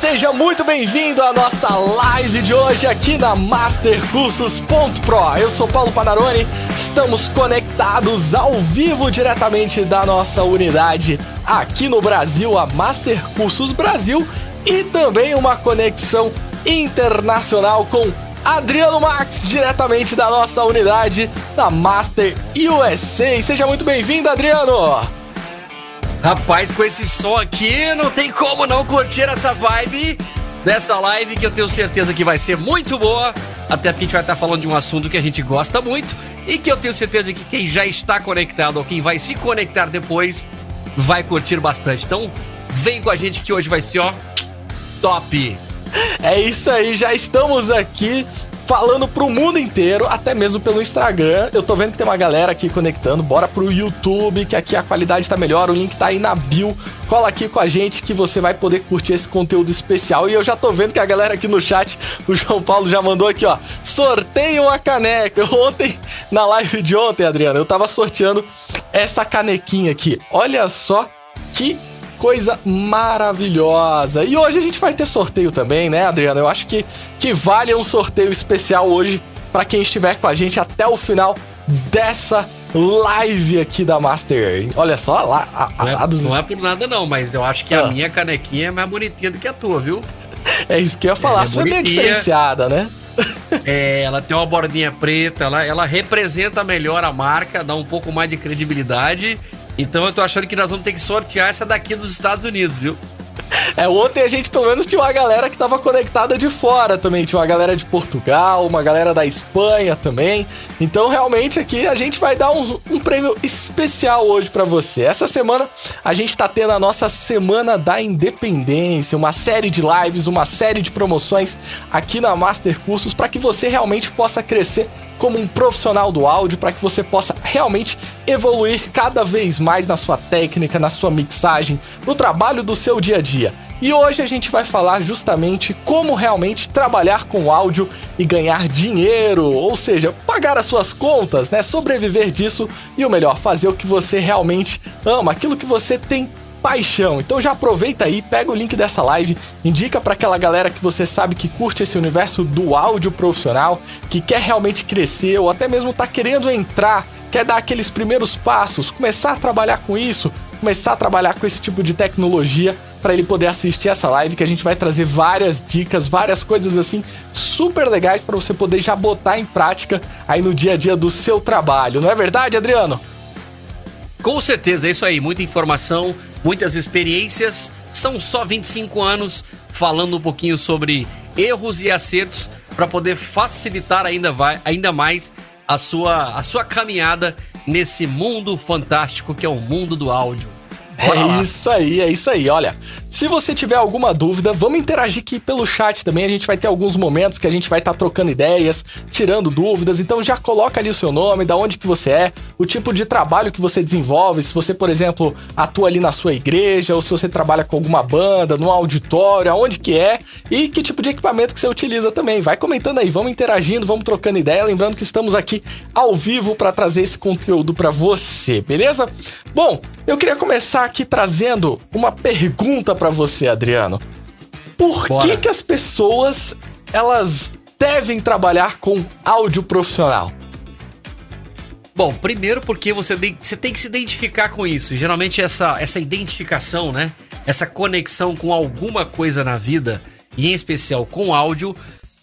Seja muito bem-vindo à nossa live de hoje aqui na Mastercursos.pro. Eu sou Paulo Panarone, estamos conectados ao vivo diretamente da nossa unidade aqui no Brasil, a Master Cursos Brasil, e também uma conexão internacional com Adriano Max, diretamente da nossa unidade da Master USA. Seja muito bem-vindo, Adriano! Rapaz, com esse som aqui, não tem como não curtir essa vibe dessa live que eu tenho certeza que vai ser muito boa. Até porque a gente vai estar falando de um assunto que a gente gosta muito e que eu tenho certeza que quem já está conectado ou quem vai se conectar depois vai curtir bastante. Então, vem com a gente que hoje vai ser, ó, top! É isso aí, já estamos aqui falando pro mundo inteiro, até mesmo pelo Instagram. Eu tô vendo que tem uma galera aqui conectando. Bora pro YouTube, que aqui a qualidade tá melhor. O link tá aí na bio. Cola aqui com a gente que você vai poder curtir esse conteúdo especial. E eu já tô vendo que a galera aqui no chat, o João Paulo já mandou aqui, ó. Sorteio uma caneca. Ontem, na live de ontem, Adriano, eu tava sorteando essa canequinha aqui. Olha só que coisa maravilhosa. E hoje a gente vai ter sorteio também, né, Adriano? Eu acho que, que vale um sorteio especial hoje para quem estiver com a gente até o final dessa live aqui da Master. Olha só lá. A, a, não, é, dos... não, é, por nada, não, mas eu acho que ah. a minha canequinha é mais bonitinha do que a tua, viu? É isso que eu ia falar. É, a sua é meio diferenciada, né? É, ela tem uma bordinha preta, ela, ela representa melhor a marca, dá um pouco mais de credibilidade então eu tô achando que nós vamos ter que sortear essa daqui dos Estados Unidos, viu? É, ontem a gente pelo menos tinha uma galera que tava conectada de fora também. Tinha uma galera de Portugal, uma galera da Espanha também. Então, realmente, aqui a gente vai dar um, um prêmio especial hoje para você. Essa semana a gente tá tendo a nossa Semana da Independência, uma série de lives, uma série de promoções aqui na Master Cursos para que você realmente possa crescer como um profissional do áudio para que você possa realmente evoluir cada vez mais na sua técnica, na sua mixagem, no trabalho do seu dia a dia. E hoje a gente vai falar justamente como realmente trabalhar com áudio e ganhar dinheiro, ou seja, pagar as suas contas, né? Sobreviver disso e o melhor, fazer o que você realmente ama, aquilo que você tem paixão. Então já aproveita aí, pega o link dessa live, indica para aquela galera que você sabe que curte esse universo do áudio profissional, que quer realmente crescer ou até mesmo tá querendo entrar, quer dar aqueles primeiros passos, começar a trabalhar com isso, começar a trabalhar com esse tipo de tecnologia para ele poder assistir essa live que a gente vai trazer várias dicas, várias coisas assim super legais para você poder já botar em prática aí no dia a dia do seu trabalho. Não é verdade, Adriano? Com certeza, é isso aí. Muita informação, muitas experiências. São só 25 anos falando um pouquinho sobre erros e acertos para poder facilitar ainda, vai, ainda mais a sua, a sua caminhada nesse mundo fantástico que é o mundo do áudio. Bora é lá. isso aí, é isso aí. Olha, se você tiver alguma dúvida, vamos interagir aqui pelo chat também. A gente vai ter alguns momentos que a gente vai estar tá trocando ideias, tirando dúvidas. Então já coloca ali o seu nome, da onde que você é, o tipo de trabalho que você desenvolve. Se você, por exemplo, atua ali na sua igreja, ou se você trabalha com alguma banda, num auditório, aonde que é, e que tipo de equipamento que você utiliza também. Vai comentando aí, vamos interagindo, vamos trocando ideia. Lembrando que estamos aqui ao vivo para trazer esse conteúdo para você, beleza? Bom, eu queria começar aqui trazendo uma pergunta para você, Adriano. Por que, que as pessoas elas devem trabalhar com áudio profissional? Bom, primeiro porque você, você tem que se identificar com isso. Geralmente essa, essa identificação, né? Essa conexão com alguma coisa na vida, e em especial com áudio,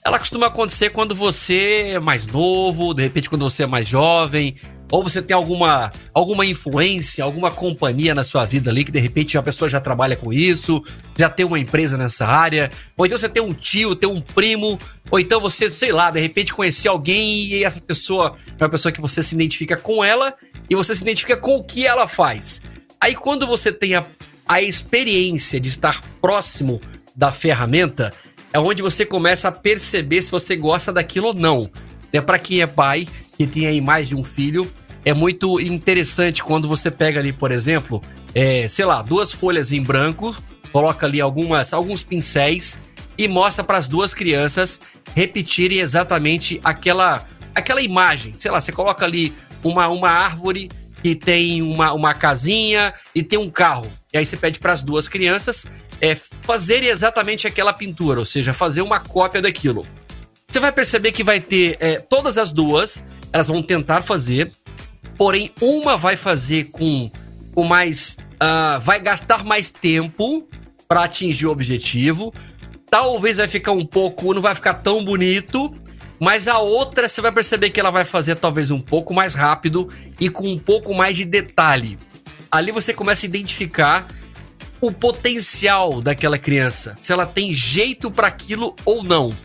ela costuma acontecer quando você é mais novo, de repente quando você é mais jovem, ou você tem alguma, alguma influência, alguma companhia na sua vida ali que de repente a pessoa já trabalha com isso, já tem uma empresa nessa área, ou então você tem um tio, tem um primo, ou então você, sei lá, de repente conhecer alguém e essa pessoa é uma pessoa que você se identifica com ela e você se identifica com o que ela faz. Aí quando você tem a, a experiência de estar próximo da ferramenta, é onde você começa a perceber se você gosta daquilo ou não. É para quem é pai que tem aí mais de um filho, é muito interessante quando você pega ali, por exemplo, é, sei lá, duas folhas em branco, coloca ali algumas, alguns pincéis e mostra para as duas crianças repetirem exatamente aquela, aquela imagem. Sei lá, você coloca ali uma, uma árvore que tem uma, uma casinha e tem um carro. E aí você pede para as duas crianças é, fazer exatamente aquela pintura, ou seja, fazer uma cópia daquilo. Você vai perceber que vai ter é, todas as duas, elas vão tentar fazer, porém uma vai fazer com, com mais. Uh, vai gastar mais tempo para atingir o objetivo. Talvez vai ficar um pouco, não vai ficar tão bonito, mas a outra você vai perceber que ela vai fazer talvez um pouco mais rápido e com um pouco mais de detalhe. Ali você começa a identificar o potencial daquela criança, se ela tem jeito para aquilo ou não.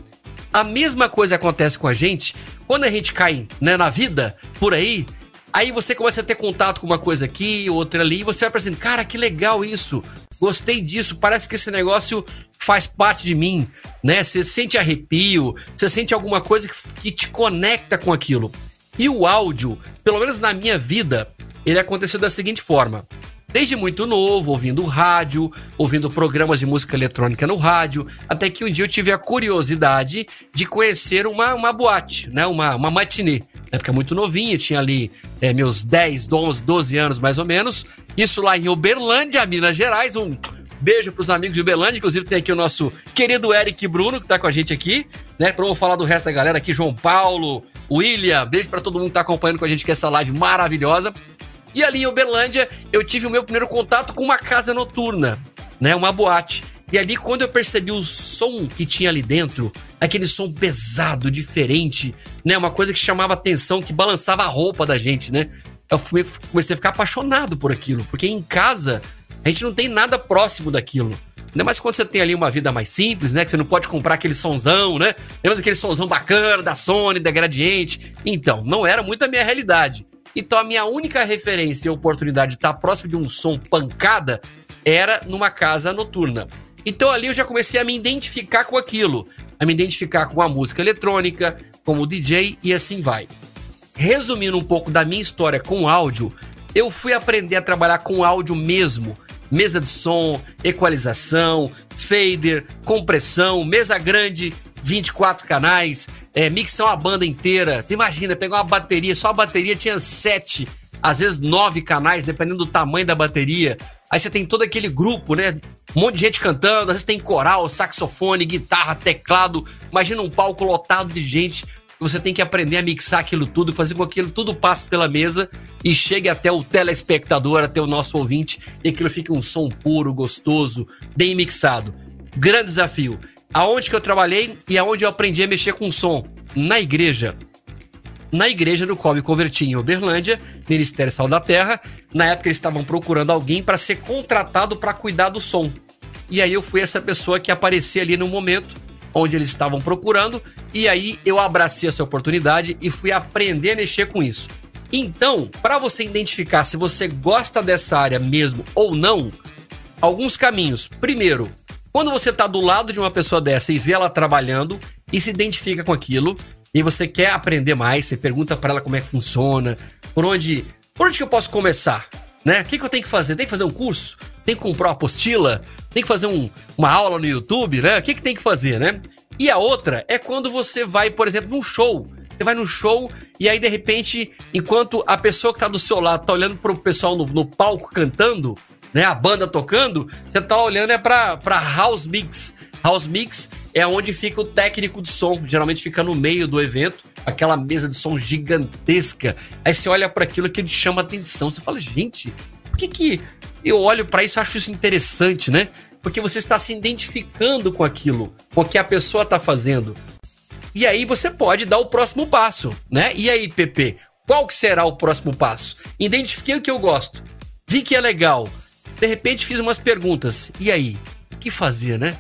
A mesma coisa acontece com a gente quando a gente cai né, na vida por aí. Aí você começa a ter contato com uma coisa aqui, outra ali, e você vai pensando, cara, que legal isso, gostei disso, parece que esse negócio faz parte de mim, né? Você sente arrepio, você sente alguma coisa que, que te conecta com aquilo. E o áudio, pelo menos na minha vida, ele aconteceu da seguinte forma. Desde muito novo, ouvindo rádio, ouvindo programas de música eletrônica no rádio, até que um dia eu tive a curiosidade de conhecer uma, uma boate, né? Uma, uma matinê. Na época muito novinha, tinha ali é, meus 10, 11, 12 anos mais ou menos. Isso lá em Uberlândia, Minas Gerais. Um beijo pros amigos de Uberlândia. Inclusive tem aqui o nosso querido Eric Bruno, que tá com a gente aqui, né? Pra eu falar do resto da galera aqui, João Paulo, William. Beijo para todo mundo que tá acompanhando com a gente que essa live maravilhosa. E ali em Uberlândia, eu tive o meu primeiro contato com uma casa noturna, né? Uma boate. E ali, quando eu percebi o som que tinha ali dentro, aquele som pesado, diferente, né? Uma coisa que chamava atenção, que balançava a roupa da gente, né? Eu comecei a ficar apaixonado por aquilo, porque em casa a gente não tem nada próximo daquilo. Ainda mais quando você tem ali uma vida mais simples, né? Que você não pode comprar aquele sonzão, né? Lembra daquele sonzão bacana da Sony, da Gradiente? Então, não era muito a minha realidade. Então a minha única referência e oportunidade de estar próximo de um som pancada era numa casa noturna. Então ali eu já comecei a me identificar com aquilo, a me identificar com a música eletrônica, como DJ e assim vai. Resumindo um pouco da minha história com áudio, eu fui aprender a trabalhar com áudio mesmo. Mesa de som, equalização, fader, compressão, mesa grande, 24 canais, é, mixar uma banda inteira. Você imagina, pegar uma bateria, só a bateria tinha sete, às vezes nove canais, dependendo do tamanho da bateria. Aí você tem todo aquele grupo, né? Um monte de gente cantando, às vezes tem coral, saxofone, guitarra, teclado. Imagina um palco lotado de gente. Você tem que aprender a mixar aquilo tudo, fazer com que aquilo tudo passe pela mesa e chegue até o telespectador, até o nosso ouvinte, e aquilo fique um som puro, gostoso, bem mixado. Grande desafio aonde que eu trabalhei e aonde eu aprendi a mexer com som? Na igreja. Na igreja do qual me converti em Uberlândia, Ministério Sal da Terra. Na época eles estavam procurando alguém para ser contratado para cuidar do som. E aí eu fui essa pessoa que aparecia ali no momento onde eles estavam procurando, e aí eu abracei essa oportunidade e fui aprender a mexer com isso. Então, para você identificar se você gosta dessa área mesmo ou não, alguns caminhos. Primeiro, quando você está do lado de uma pessoa dessa e vê ela trabalhando e se identifica com aquilo, e você quer aprender mais, você pergunta para ela como é que funciona, por onde, por onde que eu posso começar, né? O que, que eu tenho que fazer? Tem que fazer um curso? Tem que comprar uma apostila? Tem que fazer um, uma aula no YouTube, né? O que, que tem que fazer, né? E a outra é quando você vai, por exemplo, num show. Você vai no show e aí, de repente, enquanto a pessoa que tá do seu lado tá olhando pro pessoal no, no palco cantando, né, a banda tocando, você tá olhando é pra, pra house mix. House mix é onde fica o técnico de som, geralmente fica no meio do evento, aquela mesa de som gigantesca. Aí você olha para aquilo que te chama atenção, você fala, gente, por que que eu olho para isso, acho isso interessante, né? Porque você está se identificando com aquilo, com o que a pessoa está fazendo. E aí você pode dar o próximo passo, né? E aí, PP, qual que será o próximo passo? Identifiquei o que eu gosto, vi que é legal, de repente fiz umas perguntas. E aí? O que fazer, né?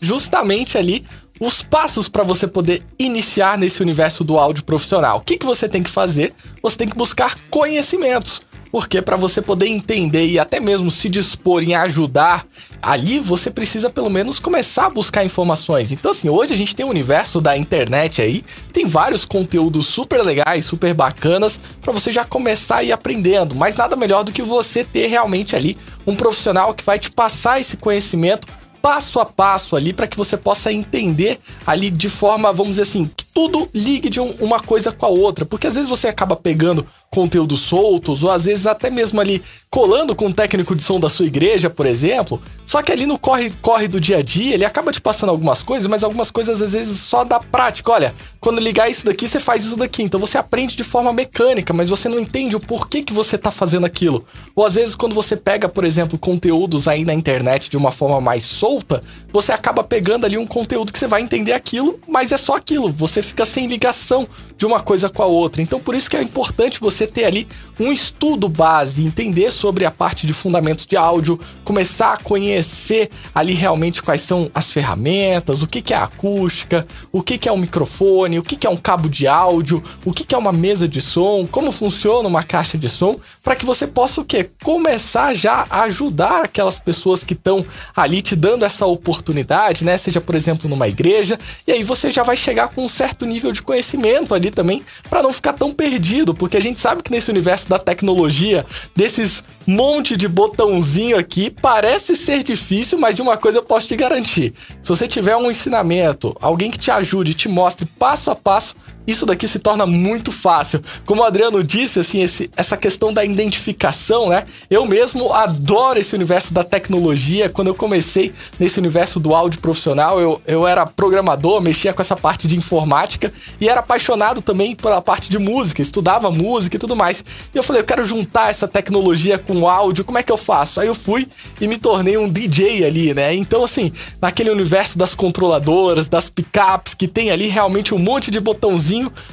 Justamente ali os passos para você poder iniciar nesse universo do áudio profissional. O que, que você tem que fazer? Você tem que buscar conhecimentos. Porque para você poder entender e até mesmo se dispor em ajudar ali, você precisa pelo menos começar a buscar informações. Então assim, hoje a gente tem o um universo da internet aí, tem vários conteúdos super legais, super bacanas para você já começar a ir aprendendo, mas nada melhor do que você ter realmente ali um profissional que vai te passar esse conhecimento passo a passo ali para que você possa entender ali de forma, vamos dizer assim, que tudo ligue de um, uma coisa com a outra, porque às vezes você acaba pegando conteúdos soltos, ou às vezes até mesmo ali colando com um técnico de som da sua igreja, por exemplo. Só que ali no corre, corre do dia a dia, ele acaba te passando algumas coisas, mas algumas coisas às vezes só da prática. Olha, quando ligar isso daqui, você faz isso daqui. Então você aprende de forma mecânica, mas você não entende o porquê que você tá fazendo aquilo. Ou às vezes quando você pega, por exemplo, conteúdos aí na internet de uma forma mais solta, você acaba pegando ali um conteúdo que você vai entender aquilo, mas é só aquilo. Você fica sem ligação de uma coisa com a outra. Então por isso que é importante você ter ali um estudo base, entender sobre a parte de fundamentos de áudio, começar a conhecer ali realmente quais são as ferramentas, o que, que é acústica, o que, que é um microfone, o que, que é um cabo de áudio, o que, que é uma mesa de som, como funciona uma caixa de som, para que você possa o quê? Começar já a ajudar aquelas pessoas que estão ali te dando essa oportunidade, né? Seja, por exemplo, numa igreja, e aí você já vai chegar com um certo nível de conhecimento ali também, para não ficar tão perdido, porque a gente sabe que nesse universo da tecnologia, desses monte de botãozinho aqui, parece ser difícil, mas de uma coisa eu posso te garantir. Se você tiver um ensinamento, alguém que te ajude, te mostre passo a passo, isso daqui se torna muito fácil. Como o Adriano disse, assim, esse, essa questão da identificação, né? Eu mesmo adoro esse universo da tecnologia. Quando eu comecei nesse universo do áudio profissional, eu, eu era programador, mexia com essa parte de informática e era apaixonado também pela parte de música, estudava música e tudo mais. E eu falei, eu quero juntar essa tecnologia com áudio, como é que eu faço? Aí eu fui e me tornei um DJ ali, né? Então, assim, naquele universo das controladoras, das picapes, que tem ali realmente um monte de botãozinho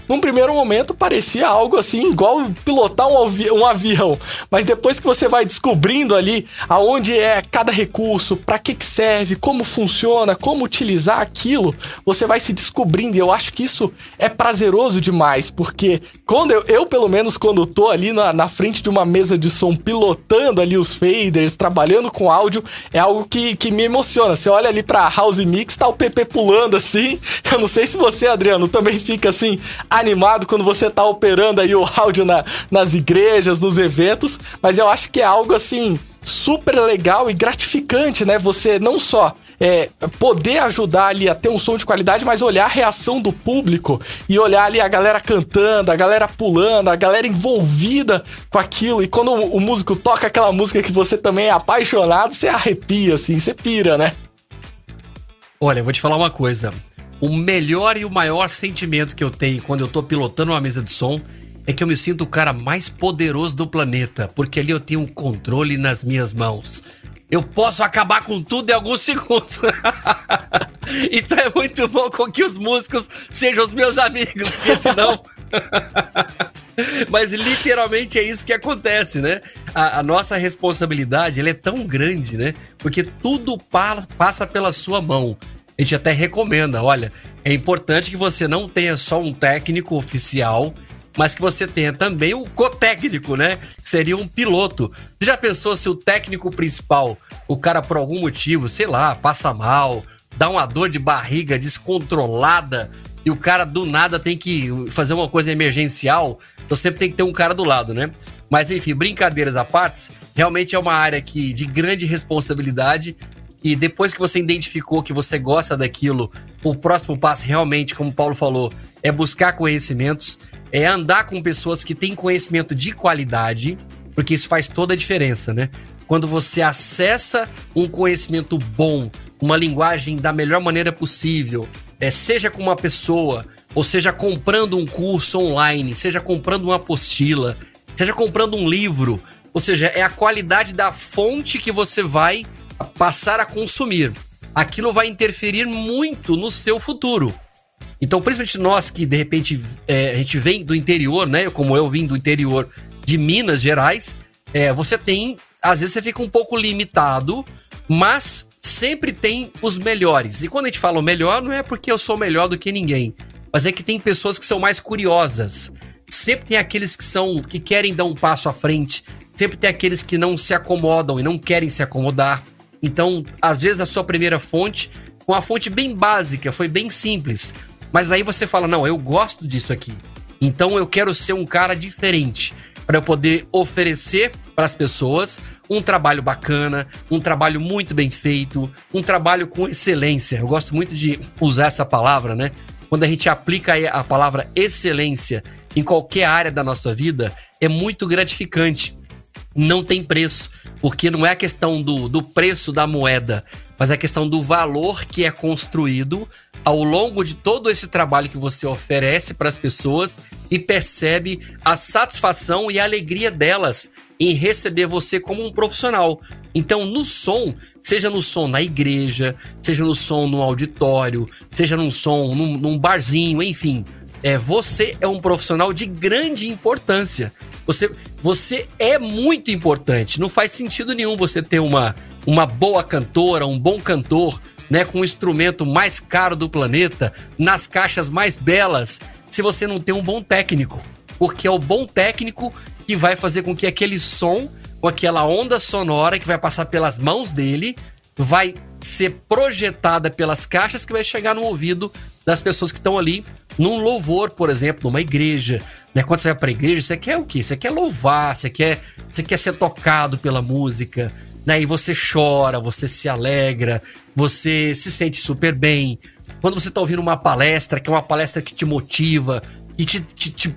num primeiro momento parecia algo assim, igual pilotar um, avi um avião. Mas depois que você vai descobrindo ali aonde é cada recurso, para que, que serve, como funciona, como utilizar aquilo, você vai se descobrindo. E eu acho que isso é prazeroso demais, porque quando eu, eu pelo menos, quando tô ali na, na frente de uma mesa de som, pilotando ali os faders, trabalhando com áudio, é algo que, que me emociona. Você olha ali pra House Mix, tá o PP pulando assim. Eu não sei se você, Adriano, também fica assim assim animado quando você tá operando aí o áudio na, nas igrejas, nos eventos, mas eu acho que é algo assim super legal e gratificante, né? Você não só é, poder ajudar ali a ter um som de qualidade, mas olhar a reação do público e olhar ali a galera cantando, a galera pulando, a galera envolvida com aquilo. E quando o, o músico toca aquela música que você também é apaixonado, você arrepia, assim, você pira, né? Olha, eu vou te falar uma coisa. O melhor e o maior sentimento que eu tenho quando eu tô pilotando uma mesa de som é que eu me sinto o cara mais poderoso do planeta, porque ali eu tenho um controle nas minhas mãos. Eu posso acabar com tudo em alguns segundos. então é muito bom com que os músicos sejam os meus amigos, porque senão. Mas literalmente é isso que acontece, né? A, a nossa responsabilidade é tão grande, né? Porque tudo pa passa pela sua mão a gente até recomenda, olha, é importante que você não tenha só um técnico oficial, mas que você tenha também o cotécnico, né? Seria um piloto. Você já pensou se o técnico principal, o cara por algum motivo, sei lá, passa mal, dá uma dor de barriga descontrolada e o cara do nada tem que fazer uma coisa emergencial, então sempre tem que ter um cara do lado, né? Mas enfim, brincadeiras à parte, realmente é uma área que de grande responsabilidade e depois que você identificou que você gosta daquilo, o próximo passo realmente, como o Paulo falou, é buscar conhecimentos, é andar com pessoas que têm conhecimento de qualidade, porque isso faz toda a diferença, né? Quando você acessa um conhecimento bom, uma linguagem da melhor maneira possível, é, seja com uma pessoa, ou seja comprando um curso online, seja comprando uma apostila, seja comprando um livro, ou seja, é a qualidade da fonte que você vai passar a consumir. Aquilo vai interferir muito no seu futuro. Então, principalmente nós que de repente é, a gente vem do interior, né? Como eu vim do interior de Minas Gerais, é, você tem, às vezes você fica um pouco limitado, mas sempre tem os melhores. E quando a gente fala o melhor, não é porque eu sou melhor do que ninguém, mas é que tem pessoas que são mais curiosas. Sempre tem aqueles que são que querem dar um passo à frente, sempre tem aqueles que não se acomodam e não querem se acomodar. Então, às vezes, a sua primeira fonte, uma fonte bem básica, foi bem simples. Mas aí você fala: não, eu gosto disso aqui. Então eu quero ser um cara diferente para eu poder oferecer para as pessoas um trabalho bacana, um trabalho muito bem feito, um trabalho com excelência. Eu gosto muito de usar essa palavra, né? quando a gente aplica a palavra excelência em qualquer área da nossa vida, é muito gratificante. Não tem preço, porque não é a questão do, do preço da moeda, mas é a questão do valor que é construído ao longo de todo esse trabalho que você oferece para as pessoas e percebe a satisfação e a alegria delas em receber você como um profissional. Então, no som, seja no som na igreja, seja no som no auditório, seja no som num, num barzinho, enfim, é, você é um profissional de grande importância. Você, você é muito importante. Não faz sentido nenhum você ter uma, uma boa cantora, um bom cantor, né, com o instrumento mais caro do planeta, nas caixas mais belas, se você não tem um bom técnico. Porque é o bom técnico que vai fazer com que aquele som, com aquela onda sonora que vai passar pelas mãos dele, vai ser projetada pelas caixas que vai chegar no ouvido das pessoas que estão ali num louvor, por exemplo, numa igreja. Né? Quando você vai para a igreja, você quer o quê? Você quer louvar, você quer, você quer ser tocado pela música, né? E você chora, você se alegra, você se sente super bem. Quando você está ouvindo uma palestra, que é uma palestra que te motiva, que te, te, te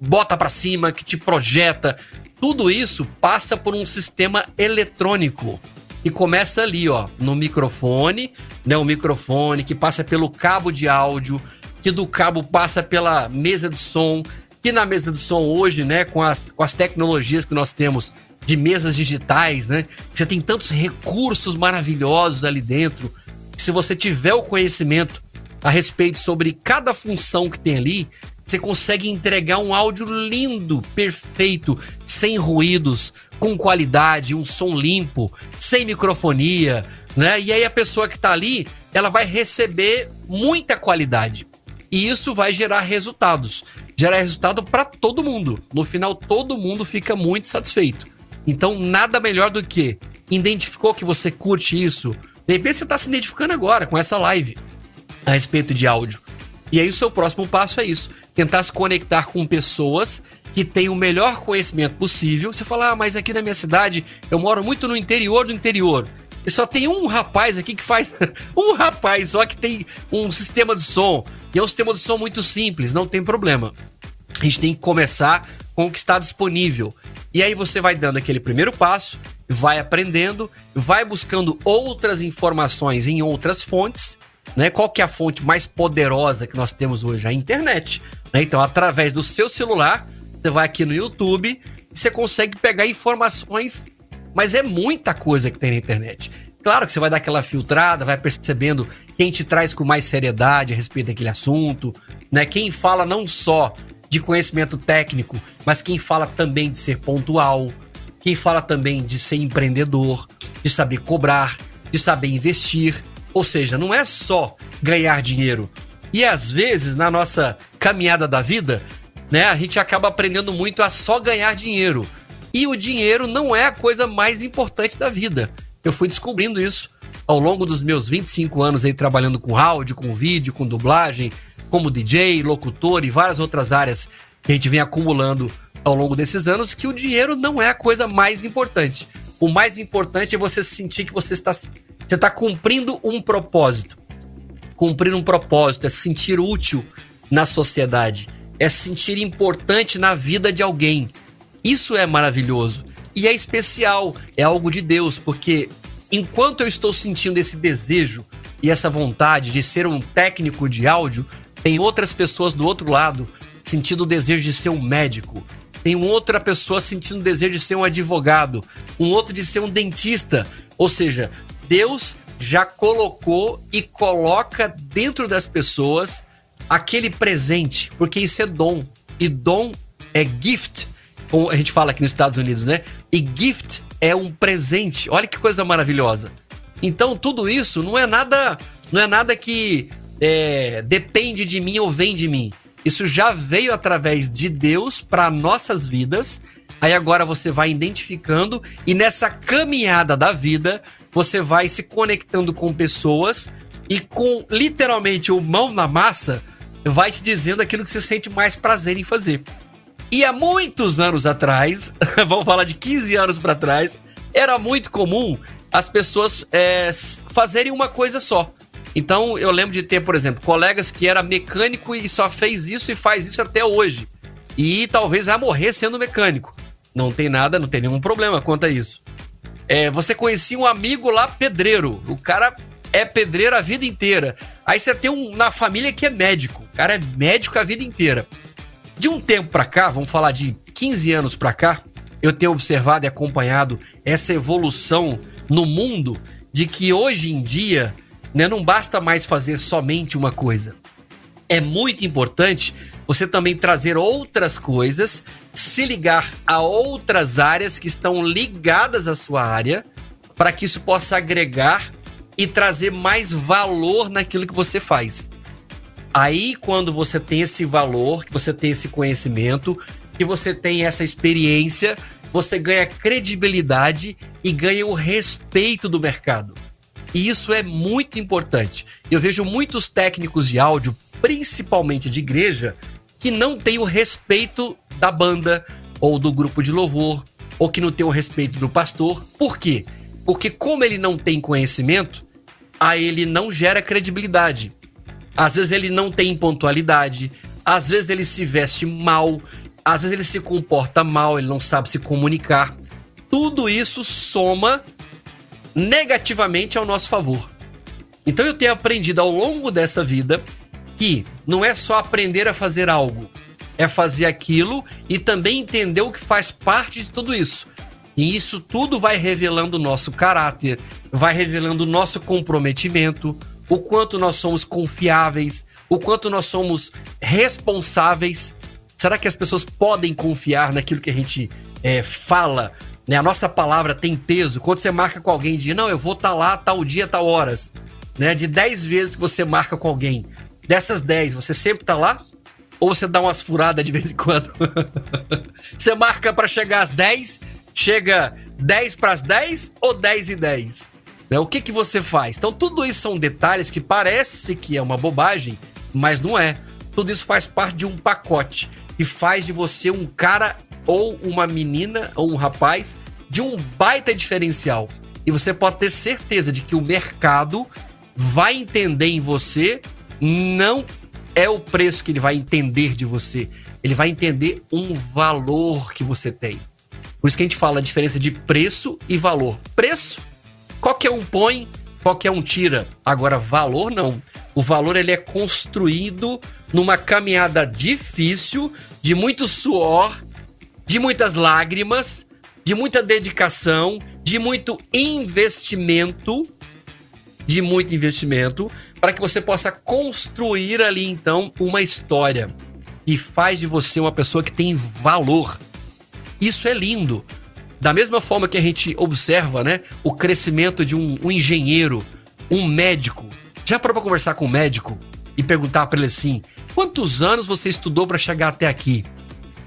bota para cima, que te projeta, tudo isso passa por um sistema eletrônico e começa ali, ó, no microfone, né? O microfone que passa pelo cabo de áudio, que do cabo passa pela mesa de som, que na mesa de som hoje, né, com as, com as tecnologias que nós temos de mesas digitais, né? Você tem tantos recursos maravilhosos ali dentro. Que se você tiver o conhecimento a respeito sobre cada função que tem ali, você consegue entregar um áudio lindo, perfeito, sem ruídos, com qualidade, um som limpo, sem microfonia, né? E aí a pessoa que está ali, ela vai receber muita qualidade. E isso vai gerar resultados. Gerar resultado para todo mundo. No final, todo mundo fica muito satisfeito. Então, nada melhor do que identificou que você curte isso. De repente, você está se identificando agora com essa live a respeito de áudio. E aí, o seu próximo passo é isso: tentar se conectar com pessoas que têm o melhor conhecimento possível. Você fala, ah, mas aqui na minha cidade eu moro muito no interior do interior. E só tem um rapaz aqui que faz. um rapaz só que tem um sistema de som. E é um sistema de som muito simples, não tem problema. A gente tem que começar com o que está disponível. E aí você vai dando aquele primeiro passo, vai aprendendo, vai buscando outras informações em outras fontes. Né? Qual que é a fonte mais poderosa que nós temos hoje? A internet. Né? Então, através do seu celular, você vai aqui no YouTube e você consegue pegar informações, mas é muita coisa que tem na internet. Claro que você vai dar aquela filtrada, vai percebendo quem te traz com mais seriedade a respeito daquele assunto, né? Quem fala não só de conhecimento técnico, mas quem fala também de ser pontual, quem fala também de ser empreendedor, de saber cobrar, de saber investir. Ou seja, não é só ganhar dinheiro. E às vezes, na nossa caminhada da vida, né, a gente acaba aprendendo muito a só ganhar dinheiro. E o dinheiro não é a coisa mais importante da vida. Eu fui descobrindo isso ao longo dos meus 25 anos aí trabalhando com áudio, com vídeo, com dublagem, como DJ, locutor e várias outras áreas que a gente vem acumulando ao longo desses anos, que o dinheiro não é a coisa mais importante. O mais importante é você sentir que você está, você está cumprindo um propósito. Cumprir um propósito é se sentir útil na sociedade, é se sentir importante na vida de alguém. Isso é maravilhoso e é especial, é algo de Deus, porque enquanto eu estou sentindo esse desejo e essa vontade de ser um técnico de áudio, tem outras pessoas do outro lado sentindo o desejo de ser um médico. Tem outra pessoa sentindo o desejo de ser um advogado. Um outro de ser um dentista. Ou seja, Deus já colocou e coloca dentro das pessoas aquele presente, porque isso é dom. E dom é gift, como a gente fala aqui nos Estados Unidos, né? E gift é um presente. Olha que coisa maravilhosa. Então, tudo isso não é nada, não é nada que é, depende de mim ou vem de mim. Isso já veio através de Deus para nossas vidas. Aí agora você vai identificando e nessa caminhada da vida você vai se conectando com pessoas e com literalmente o mão na massa vai te dizendo aquilo que você sente mais prazer em fazer. E há muitos anos atrás, vamos falar de 15 anos para trás, era muito comum as pessoas é, fazerem uma coisa só. Então eu lembro de ter, por exemplo, colegas que era mecânico e só fez isso e faz isso até hoje. E talvez vai morrer sendo mecânico. Não tem nada, não tem nenhum problema quanto a isso. É, você conhecia um amigo lá, pedreiro. O cara é pedreiro a vida inteira. Aí você tem um na família que é médico. O cara é médico a vida inteira. De um tempo para cá, vamos falar de 15 anos para cá, eu tenho observado e acompanhado essa evolução no mundo de que hoje em dia né, não basta mais fazer somente uma coisa. É muito importante você também trazer outras coisas, se ligar a outras áreas que estão ligadas à sua área, para que isso possa agregar e trazer mais valor naquilo que você faz. Aí, quando você tem esse valor, que você tem esse conhecimento, que você tem essa experiência, você ganha credibilidade e ganha o respeito do mercado. E isso é muito importante. Eu vejo muitos técnicos de áudio, principalmente de igreja, que não têm o respeito da banda ou do grupo de louvor, ou que não tem o respeito do pastor. Por quê? Porque como ele não tem conhecimento, a ele não gera credibilidade. Às vezes ele não tem pontualidade, às vezes ele se veste mal, às vezes ele se comporta mal, ele não sabe se comunicar. Tudo isso soma negativamente ao nosso favor. Então eu tenho aprendido ao longo dessa vida que não é só aprender a fazer algo, é fazer aquilo e também entender o que faz parte de tudo isso. E isso tudo vai revelando o nosso caráter, vai revelando o nosso comprometimento, o quanto nós somos confiáveis, o quanto nós somos responsáveis. Será que as pessoas podem confiar naquilo que a gente é, fala? Né? A nossa palavra tem peso. Quando você marca com alguém, diz, não, eu vou estar tá lá tal dia, tal horas. Né? De 10 vezes que você marca com alguém, dessas 10, você sempre tá lá? Ou você dá umas furadas de vez em quando? você marca para chegar às 10, chega 10 para as 10 ou 10 e 10? Né? O que, que você faz? Então, tudo isso são detalhes que parece que é uma bobagem, mas não é. Tudo isso faz parte de um pacote e faz de você um cara ou uma menina ou um rapaz de um baita diferencial. E você pode ter certeza de que o mercado vai entender em você, não é o preço que ele vai entender de você, ele vai entender um valor que você tem. Por isso que a gente fala a diferença de preço e valor. Preço, qualquer um põe, qualquer um tira. Agora, valor não. O valor ele é construído numa caminhada difícil, de muito suor, de muitas lágrimas, de muita dedicação, de muito investimento, de muito investimento, para que você possa construir ali então uma história e faz de você uma pessoa que tem valor. Isso é lindo. Da mesma forma que a gente observa, né, o crescimento de um, um engenheiro, um médico. Já parou para conversar com um médico e perguntar para ele assim: quantos anos você estudou para chegar até aqui?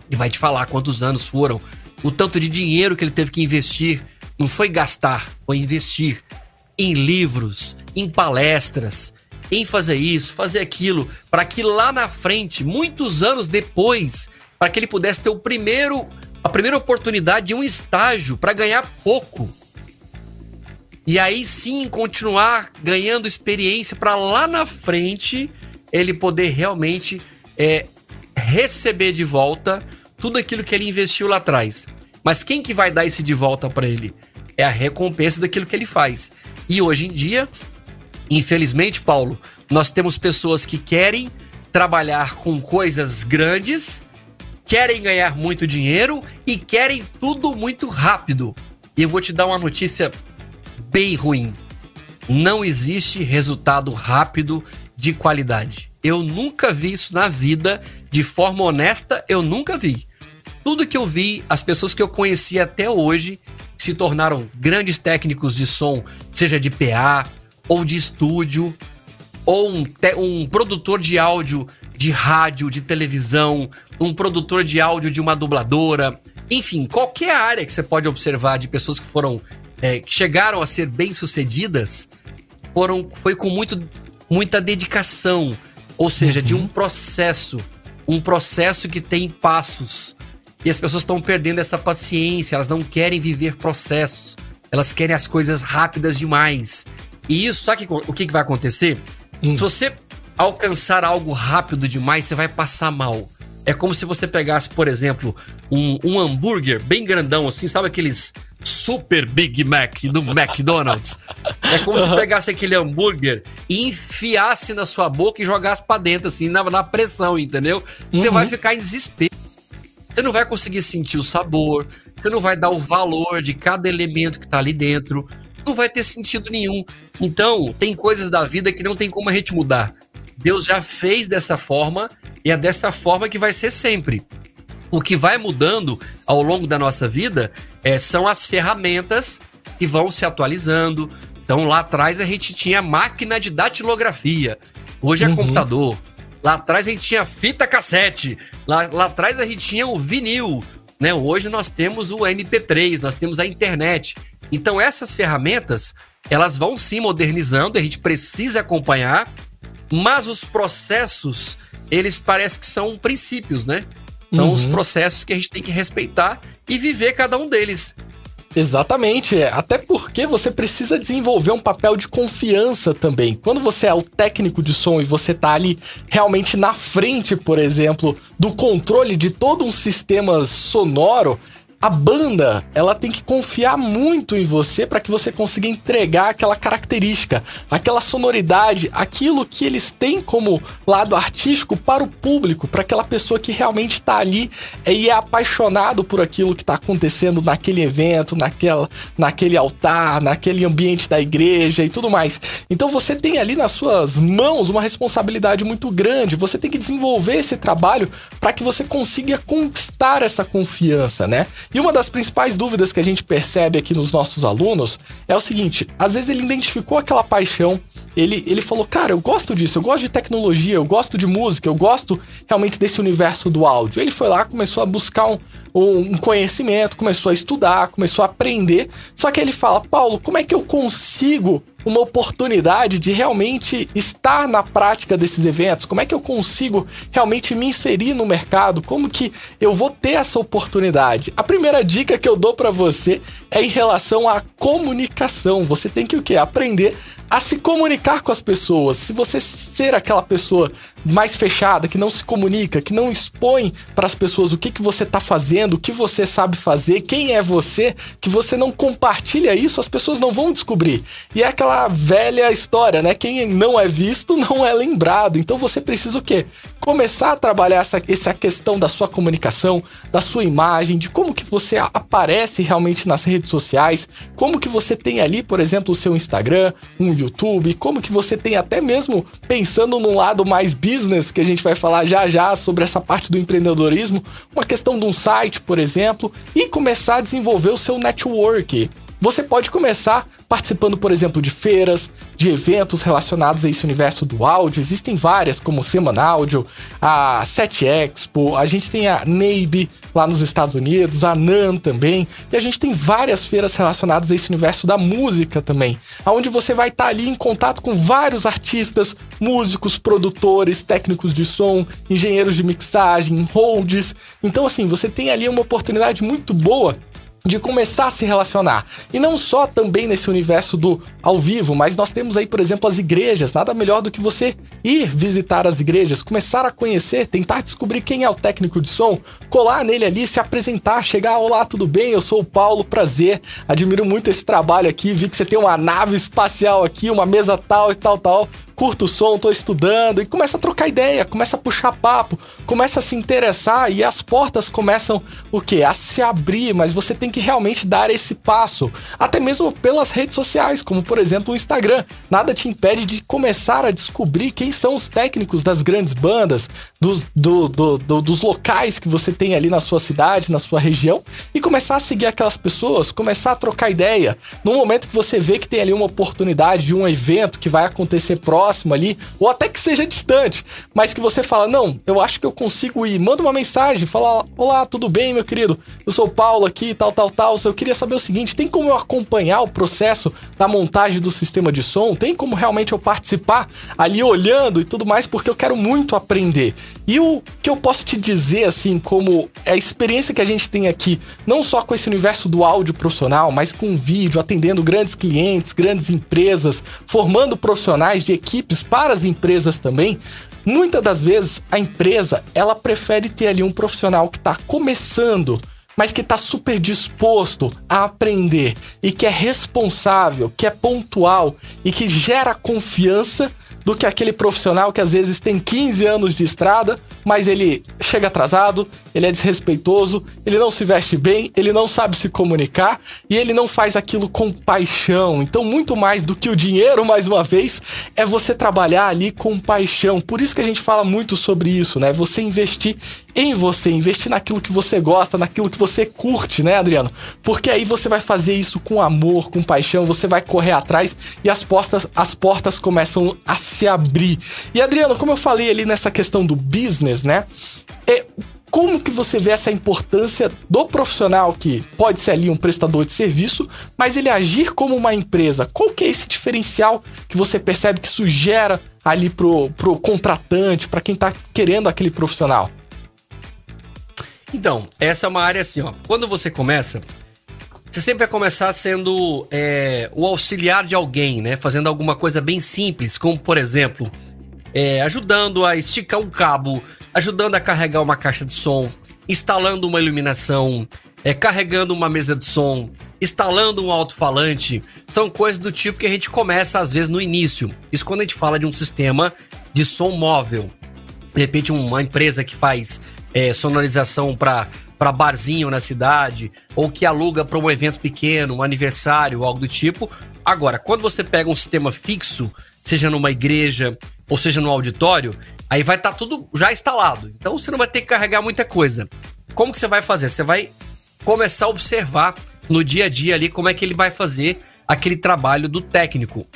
E vai te falar quantos anos foram, o tanto de dinheiro que ele teve que investir. Não foi gastar, foi investir em livros, em palestras, em fazer isso, fazer aquilo, para que lá na frente, muitos anos depois, para que ele pudesse ter o primeiro a primeira oportunidade de um estágio para ganhar pouco. E aí sim continuar ganhando experiência para lá na frente ele poder realmente é, receber de volta tudo aquilo que ele investiu lá atrás. Mas quem que vai dar esse de volta para ele? É a recompensa daquilo que ele faz. E hoje em dia, infelizmente, Paulo, nós temos pessoas que querem trabalhar com coisas grandes querem ganhar muito dinheiro e querem tudo muito rápido. E eu vou te dar uma notícia bem ruim. Não existe resultado rápido de qualidade. Eu nunca vi isso na vida de forma honesta, eu nunca vi. Tudo que eu vi, as pessoas que eu conheci até hoje se tornaram grandes técnicos de som, seja de PA ou de estúdio, ou um, um produtor de áudio de rádio, de televisão, um produtor de áudio de uma dubladora, enfim, qualquer área que você pode observar de pessoas que foram é, que chegaram a ser bem sucedidas, foram foi com muito, muita dedicação, ou seja, uhum. de um processo, um processo que tem passos. E as pessoas estão perdendo essa paciência, elas não querem viver processos, elas querem as coisas rápidas demais. E isso, sabe o que vai acontecer? Hum. Se você alcançar algo rápido demais, você vai passar mal. É como se você pegasse, por exemplo, um, um hambúrguer bem grandão, assim, sabe aqueles Super Big Mac do McDonald's? É como uhum. se pegasse aquele hambúrguer e enfiasse na sua boca e jogasse para dentro, assim, na, na pressão, entendeu? Você uhum. vai ficar em desespero. Você não vai conseguir sentir o sabor, você não vai dar o valor de cada elemento que tá ali dentro, não vai ter sentido nenhum. Então, tem coisas da vida que não tem como a gente mudar. Deus já fez dessa forma e é dessa forma que vai ser sempre. O que vai mudando ao longo da nossa vida é, são as ferramentas que vão se atualizando. Então, lá atrás a gente tinha máquina de datilografia, hoje é uhum. computador. Lá atrás a gente tinha fita cassete, lá, lá atrás a gente tinha o vinil. Né? Hoje nós temos o MP3, nós temos a internet. Então, essas ferramentas elas vão se modernizando, a gente precisa acompanhar mas os processos, eles parecem que são princípios, né? São uhum. os processos que a gente tem que respeitar e viver cada um deles. Exatamente, é. até porque você precisa desenvolver um papel de confiança também. Quando você é o técnico de som e você tá ali realmente na frente, por exemplo, do controle de todo um sistema sonoro, a banda, ela tem que confiar muito em você para que você consiga entregar aquela característica, aquela sonoridade, aquilo que eles têm como lado artístico para o público, para aquela pessoa que realmente está ali e é apaixonado por aquilo que está acontecendo naquele evento, naquela, naquele altar, naquele ambiente da igreja e tudo mais. Então você tem ali nas suas mãos uma responsabilidade muito grande. Você tem que desenvolver esse trabalho para que você consiga conquistar essa confiança, né? E uma das principais dúvidas que a gente percebe aqui nos nossos alunos é o seguinte: às vezes ele identificou aquela paixão, ele, ele falou, cara, eu gosto disso, eu gosto de tecnologia, eu gosto de música, eu gosto realmente desse universo do áudio. Ele foi lá, começou a buscar um, um conhecimento, começou a estudar, começou a aprender. Só que ele fala, Paulo, como é que eu consigo uma oportunidade de realmente estar na prática desses eventos? Como é que eu consigo realmente me inserir no mercado? Como que eu vou ter essa oportunidade? A primeira dica que eu dou para você é em relação à comunicação. Você tem que o quê? Aprender a se comunicar com as pessoas. Se você ser aquela pessoa mais fechada, que não se comunica, que não expõe para as pessoas o que, que você está fazendo, o que você sabe fazer, quem é você, que você não compartilha isso, as pessoas não vão descobrir. E é aquela velha história, né? Quem não é visto não é lembrado. Então você precisa o quê? Começar a trabalhar essa, essa questão da sua comunicação, da sua imagem, de como que você aparece realmente nas redes sociais, como que você tem ali, por exemplo, o seu Instagram, um YouTube, como que você tem até mesmo pensando num lado mais business, que a gente vai falar já já sobre essa parte do empreendedorismo, uma questão de um site, por exemplo, e começar a desenvolver o seu network. Você pode começar participando, por exemplo, de feiras, de eventos relacionados a esse universo do áudio. Existem várias, como Semana Áudio, a Set Expo, a gente tem a NABE lá nos Estados Unidos, a NAN também, e a gente tem várias feiras relacionadas a esse universo da música também, onde você vai estar ali em contato com vários artistas, músicos, produtores, técnicos de som, engenheiros de mixagem, holds. Então, assim, você tem ali uma oportunidade muito boa de começar a se relacionar. E não só também nesse universo do ao vivo, mas nós temos aí, por exemplo, as igrejas. Nada melhor do que você ir visitar as igrejas, começar a conhecer, tentar descobrir quem é o técnico de som, colar nele ali, se apresentar, chegar, olá, tudo bem? Eu sou o Paulo, prazer. Admiro muito esse trabalho aqui, vi que você tem uma nave espacial aqui, uma mesa tal e tal tal curto o som, tô estudando, e começa a trocar ideia, começa a puxar papo, começa a se interessar e as portas começam o quê? A se abrir, mas você tem que realmente dar esse passo, até mesmo pelas redes sociais, como por exemplo o Instagram. Nada te impede de começar a descobrir quem são os técnicos das grandes bandas, dos, do, do, do, dos locais que você tem ali na sua cidade, na sua região, e começar a seguir aquelas pessoas, começar a trocar ideia. No momento que você vê que tem ali uma oportunidade de um evento que vai acontecer próximo, ali, ou até que seja distante, mas que você fala: Não, eu acho que eu consigo ir. Manda uma mensagem, fala: Olá, tudo bem, meu querido? Eu sou o Paulo aqui, tal tal, tal. Eu queria saber o seguinte: tem como eu acompanhar o processo da montagem do sistema de som? Tem como realmente eu participar ali olhando e tudo mais? Porque eu quero muito aprender. E o que eu posso te dizer, assim, como a experiência que a gente tem aqui, não só com esse universo do áudio profissional, mas com vídeo, atendendo grandes clientes, grandes empresas, formando profissionais de equipes para as empresas também. Muitas das vezes a empresa ela prefere ter ali um profissional que está começando, mas que está super disposto a aprender e que é responsável, que é pontual e que gera confiança do que aquele profissional que às vezes tem 15 anos de estrada, mas ele chega atrasado, ele é desrespeitoso, ele não se veste bem, ele não sabe se comunicar e ele não faz aquilo com paixão. Então, muito mais do que o dinheiro, mais uma vez, é você trabalhar ali com paixão. Por isso que a gente fala muito sobre isso, né? Você investir em você, investir naquilo que você gosta, naquilo que você curte, né, Adriano? Porque aí você vai fazer isso com amor, com paixão, você vai correr atrás e as portas, as portas começam a se abrir. E Adriano, como eu falei ali nessa questão do business, né? É, como que você vê essa importância do profissional que pode ser ali um prestador de serviço, mas ele agir como uma empresa? Qual que é esse diferencial que você percebe que isso gera ali pro, pro contratante, para quem tá querendo aquele profissional? Então, essa é uma área assim, ó. Quando você começa, você sempre vai começar sendo é, o auxiliar de alguém, né? Fazendo alguma coisa bem simples, como por exemplo, é, ajudando a esticar um cabo, ajudando a carregar uma caixa de som, instalando uma iluminação, é, carregando uma mesa de som, instalando um alto-falante. São coisas do tipo que a gente começa às vezes no início. Isso quando a gente fala de um sistema de som móvel. De repente, uma empresa que faz é, sonorização para para barzinho na cidade, ou que aluga para um evento pequeno, um aniversário, algo do tipo. Agora, quando você pega um sistema fixo, seja numa igreja ou seja no auditório, aí vai estar tá tudo já instalado. Então você não vai ter que carregar muita coisa. Como que você vai fazer? Você vai começar a observar no dia a dia ali como é que ele vai fazer aquele trabalho do técnico.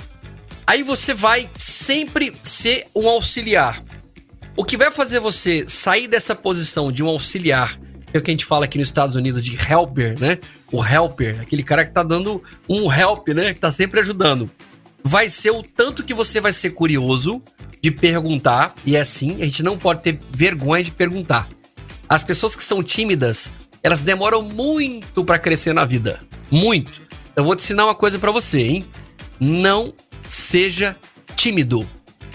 Aí você vai sempre ser um auxiliar. O que vai fazer você sair dessa posição de um auxiliar, é o que a gente fala aqui nos Estados Unidos de helper, né? O helper, aquele cara que tá dando um help, né? Que tá sempre ajudando. Vai ser o tanto que você vai ser curioso de perguntar, e é assim, a gente não pode ter vergonha de perguntar. As pessoas que são tímidas, elas demoram muito para crescer na vida. Muito. Eu vou te ensinar uma coisa para você, hein? Não seja tímido.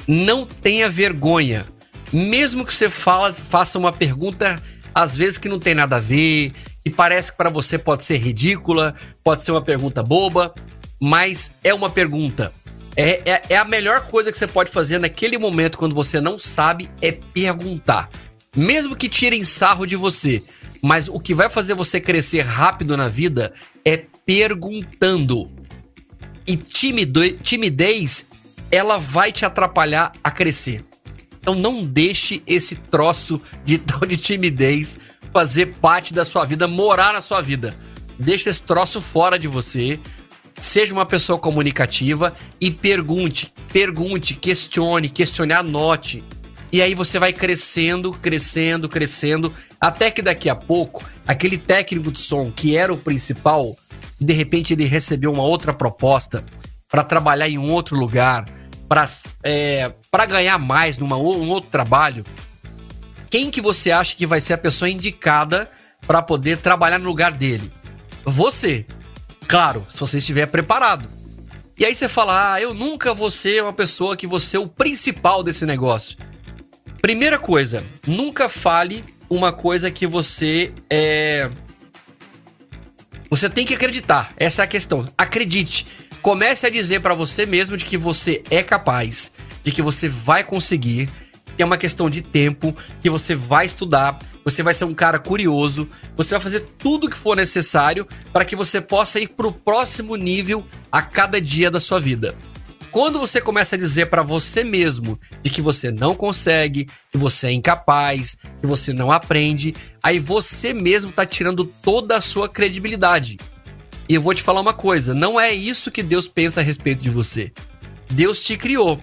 Não tenha vergonha mesmo que você fala, faça uma pergunta às vezes que não tem nada a ver, que parece que para você pode ser ridícula, pode ser uma pergunta boba, mas é uma pergunta. É, é, é, a melhor coisa que você pode fazer naquele momento quando você não sabe é perguntar. Mesmo que tirem sarro de você, mas o que vai fazer você crescer rápido na vida é perguntando. E timidez, ela vai te atrapalhar a crescer. Então não deixe esse troço de tal de timidez fazer parte da sua vida, morar na sua vida. Deixa esse troço fora de você. Seja uma pessoa comunicativa e pergunte, pergunte, questione, questione, anote. E aí você vai crescendo, crescendo, crescendo, até que daqui a pouco, aquele técnico de som que era o principal, de repente ele recebeu uma outra proposta para trabalhar em um outro lugar, para é, ganhar mais num um outro trabalho, quem que você acha que vai ser a pessoa indicada para poder trabalhar no lugar dele? Você. Claro, se você estiver preparado. E aí você fala: "Ah, eu nunca vou ser uma pessoa que vou ser o principal desse negócio". Primeira coisa, nunca fale uma coisa que você é você tem que acreditar. Essa é a questão. Acredite. Comece a dizer para você mesmo de que você é capaz, de que você vai conseguir, que é uma questão de tempo, que você vai estudar, você vai ser um cara curioso, você vai fazer tudo o que for necessário para que você possa ir para o próximo nível a cada dia da sua vida. Quando você começa a dizer para você mesmo de que você não consegue, que você é incapaz, que você não aprende, aí você mesmo está tirando toda a sua credibilidade. E eu vou te falar uma coisa: não é isso que Deus pensa a respeito de você. Deus te criou.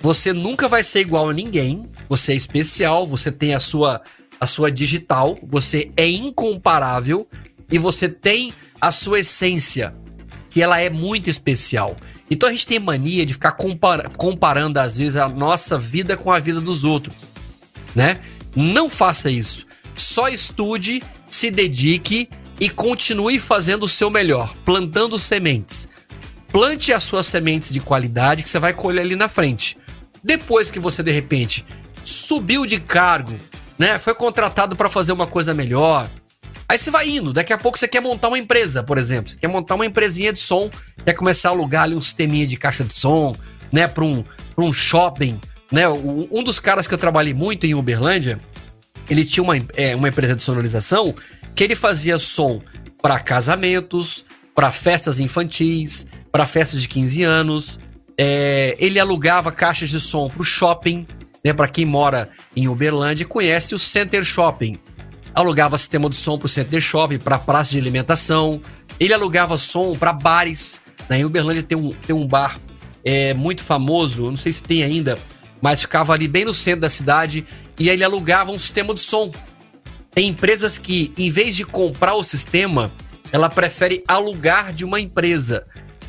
Você nunca vai ser igual a ninguém. Você é especial, você tem a sua a sua digital, você é incomparável e você tem a sua essência, que ela é muito especial. Então a gente tem mania de ficar compara comparando às vezes a nossa vida com a vida dos outros, né? Não faça isso. Só estude, se dedique e continue fazendo o seu melhor, plantando sementes. Plante as suas sementes de qualidade que você vai colher ali na frente. Depois que você de repente subiu de cargo, né? Foi contratado para fazer uma coisa melhor. Aí você vai indo, daqui a pouco você quer montar uma empresa, por exemplo. Você quer montar uma empresinha de som, quer começar a alugar ali um sisteminha de caixa de som, né, para um, um shopping, né? Um dos caras que eu trabalhei muito em Uberlândia, ele tinha uma, é, uma empresa de sonorização que ele fazia som para casamentos, para festas infantis, para festas de 15 anos. É, ele alugava caixas de som para o shopping, né? Para quem mora em Uberlândia conhece o Center Shopping. Alugava sistema de som para o Center Shopping, para praça de alimentação. Ele alugava som para bares. Né? Em Uberlândia tem um, tem um bar é, muito famoso, não sei se tem ainda, mas ficava ali bem no centro da cidade e aí ele alugava um sistema de som. Tem empresas que, em vez de comprar o sistema, ela prefere alugar de uma empresa.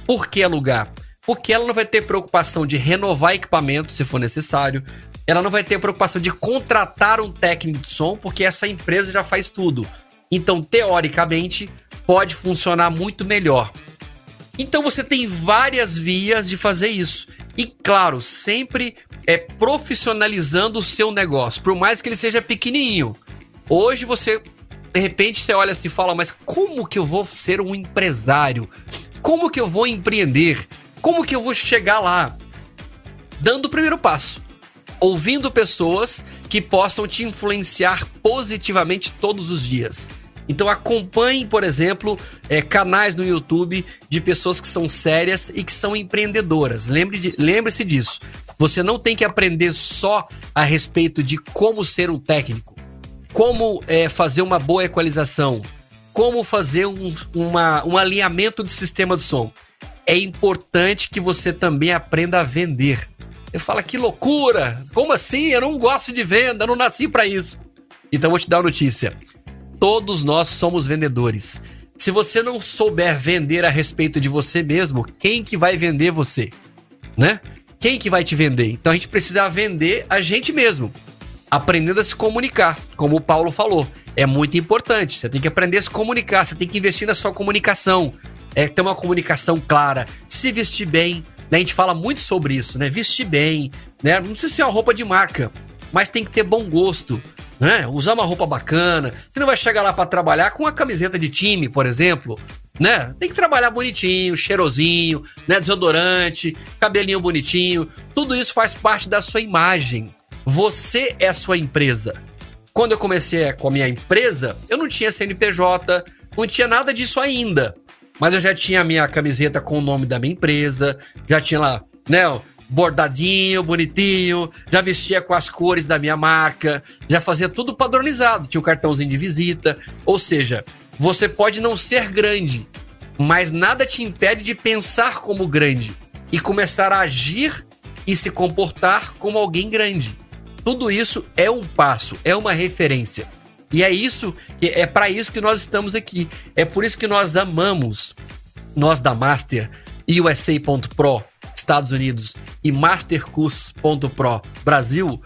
Por que alugar? Porque ela não vai ter preocupação de renovar equipamento se for necessário, ela não vai ter preocupação de contratar um técnico de som, porque essa empresa já faz tudo. Então, teoricamente, pode funcionar muito melhor. Então você tem várias vias de fazer isso. E claro, sempre é profissionalizando o seu negócio, por mais que ele seja pequenininho. Hoje você de repente você olha assim e fala: "Mas como que eu vou ser um empresário? Como que eu vou empreender? Como que eu vou chegar lá?" Dando o primeiro passo ouvindo pessoas que possam te influenciar positivamente todos os dias. Então acompanhe, por exemplo, é, canais no YouTube de pessoas que são sérias e que são empreendedoras. Lembre-se lembre disso. Você não tem que aprender só a respeito de como ser um técnico, como é, fazer uma boa equalização, como fazer um, uma, um alinhamento de sistema de som. É importante que você também aprenda a vender. Eu falo, que loucura! Como assim? Eu não gosto de venda, não nasci para isso. Então vou te dar uma notícia. Todos nós somos vendedores. Se você não souber vender a respeito de você mesmo, quem que vai vender você? Né? Quem que vai te vender? Então a gente precisa vender a gente mesmo. Aprendendo a se comunicar, como o Paulo falou. É muito importante. Você tem que aprender a se comunicar, você tem que investir na sua comunicação. É ter uma comunicação clara, se vestir bem, né? A gente fala muito sobre isso, né? Vestir bem, né? Não precisa ser uma roupa de marca, mas tem que ter bom gosto, né? Usar uma roupa bacana. Você não vai chegar lá para trabalhar com uma camiseta de time, por exemplo, né? Tem que trabalhar bonitinho, cheirosinho, né? Desodorante, cabelinho bonitinho. Tudo isso faz parte da sua imagem. Você é sua empresa. Quando eu comecei com a minha empresa, eu não tinha CNPJ, não tinha nada disso ainda. Mas eu já tinha a minha camiseta com o nome da minha empresa, já tinha lá, né, bordadinho, bonitinho, já vestia com as cores da minha marca, já fazia tudo padronizado, tinha o um cartãozinho de visita. Ou seja, você pode não ser grande, mas nada te impede de pensar como grande e começar a agir e se comportar como alguém grande. Tudo isso é um passo, é uma referência. E é isso, é para isso que nós estamos aqui. É por isso que nós amamos, nós da Master, USA.pro, Estados Unidos, e Mastercursos.pro, Brasil,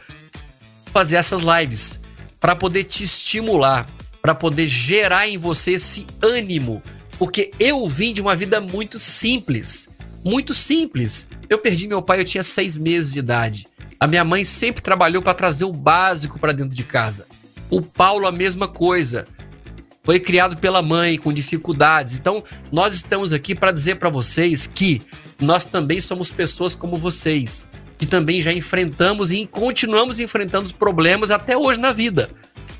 fazer essas lives para poder te estimular, para poder gerar em você esse ânimo. Porque eu vim de uma vida muito simples. Muito simples. Eu perdi meu pai, eu tinha seis meses de idade. A minha mãe sempre trabalhou para trazer o básico para dentro de casa. O Paulo, a mesma coisa. Foi criado pela mãe com dificuldades. Então, nós estamos aqui para dizer para vocês que nós também somos pessoas como vocês, que também já enfrentamos e continuamos enfrentando os problemas até hoje na vida.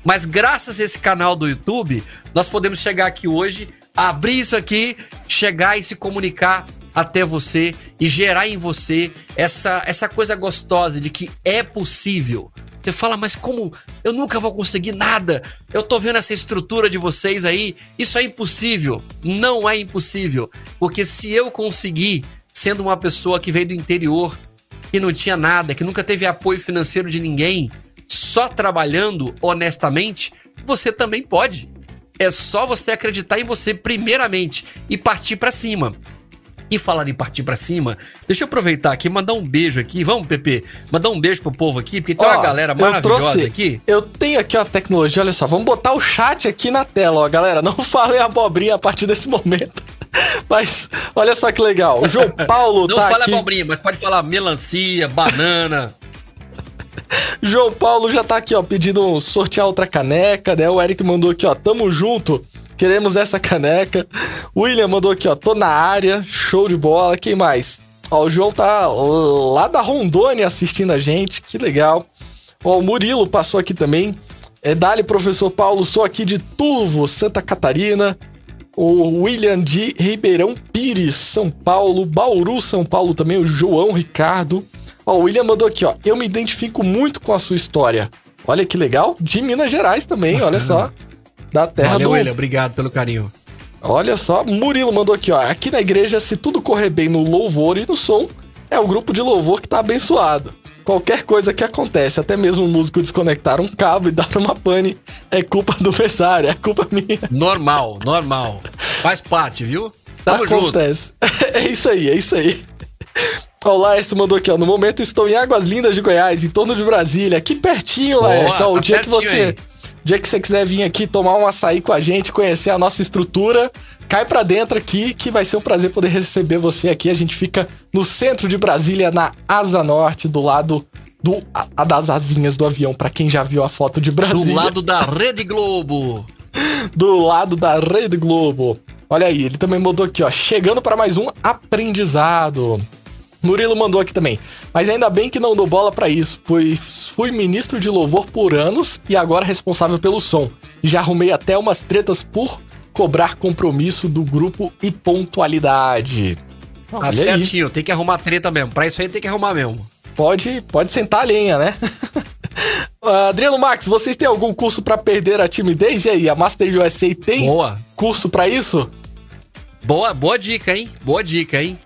Mas graças a esse canal do YouTube, nós podemos chegar aqui hoje, abrir isso aqui, chegar e se comunicar até você e gerar em você essa, essa coisa gostosa de que é possível. Você fala, mas como eu nunca vou conseguir nada? Eu tô vendo essa estrutura de vocês aí, isso é impossível. Não é impossível, porque se eu conseguir, sendo uma pessoa que veio do interior, que não tinha nada, que nunca teve apoio financeiro de ninguém, só trabalhando honestamente, você também pode. É só você acreditar em você primeiramente e partir para cima. E falar em partir para cima, deixa eu aproveitar aqui, mandar um beijo aqui. Vamos, Pepe, mandar um beijo pro povo aqui, porque tem ó, uma galera maravilhosa trouxe, aqui. Eu tenho aqui uma tecnologia, olha só, vamos botar o chat aqui na tela, ó, galera. Não falem abobrinha a partir desse momento. Mas olha só que legal. O João Paulo Não tá fala abobrinha, mas pode falar melancia, banana. João Paulo já tá aqui, ó, pedindo sortear outra caneca, né? O Eric mandou aqui, ó, tamo junto. Queremos essa caneca. William mandou aqui, ó, tô na área, show de bola. Quem mais? Ó, o João tá lá da Rondônia assistindo a gente, que legal. Ó, o Murilo passou aqui também. É Dali, professor Paulo, sou aqui de Turvo, Santa Catarina. O William de Ribeirão Pires, São Paulo. Bauru, São Paulo também. O João Ricardo. Ó, o William mandou aqui, ó. Eu me identifico muito com a sua história. Olha que legal. De Minas Gerais também, olha só. Da terra Valeu, do... William. Obrigado pelo carinho. Olha só, Murilo mandou aqui, ó. Aqui na igreja, se tudo correr bem no louvor e no som, é o grupo de louvor que tá abençoado. Qualquer coisa que acontece, até mesmo o músico desconectar um cabo e dar uma pane, é culpa do versário, é culpa minha. Normal, normal. Faz parte, viu? Tamo acontece. junto. é isso aí, é isso aí. Ó, o Laércio mandou aqui, ó. No momento estou em Águas Lindas de Goiás, em torno de Brasília. Aqui pertinho, Laércio. Ó, o tá dia que você. Aí dia que você quiser vir aqui tomar um açaí com a gente, conhecer a nossa estrutura, cai para dentro aqui que vai ser um prazer poder receber você aqui. A gente fica no centro de Brasília, na Asa Norte, do lado do a, a das asinhas do avião, para quem já viu a foto de Brasília. Do lado da Rede Globo. do lado da Rede Globo. Olha aí, ele também mandou aqui, ó, chegando para mais um aprendizado. Murilo mandou aqui também. Mas ainda bem que não dou bola para isso, pois fui ministro de louvor por anos e agora responsável pelo som. Já arrumei até umas tretas por cobrar compromisso do grupo e pontualidade. Tá certinho, tem que arrumar treta mesmo. Pra isso aí tem que arrumar mesmo. Pode, pode sentar a lenha, né? Adriano Max, vocês têm algum curso para perder a timidez? E aí, a Master USA tem Boa. curso para isso? Boa, boa dica, hein? Boa dica, hein?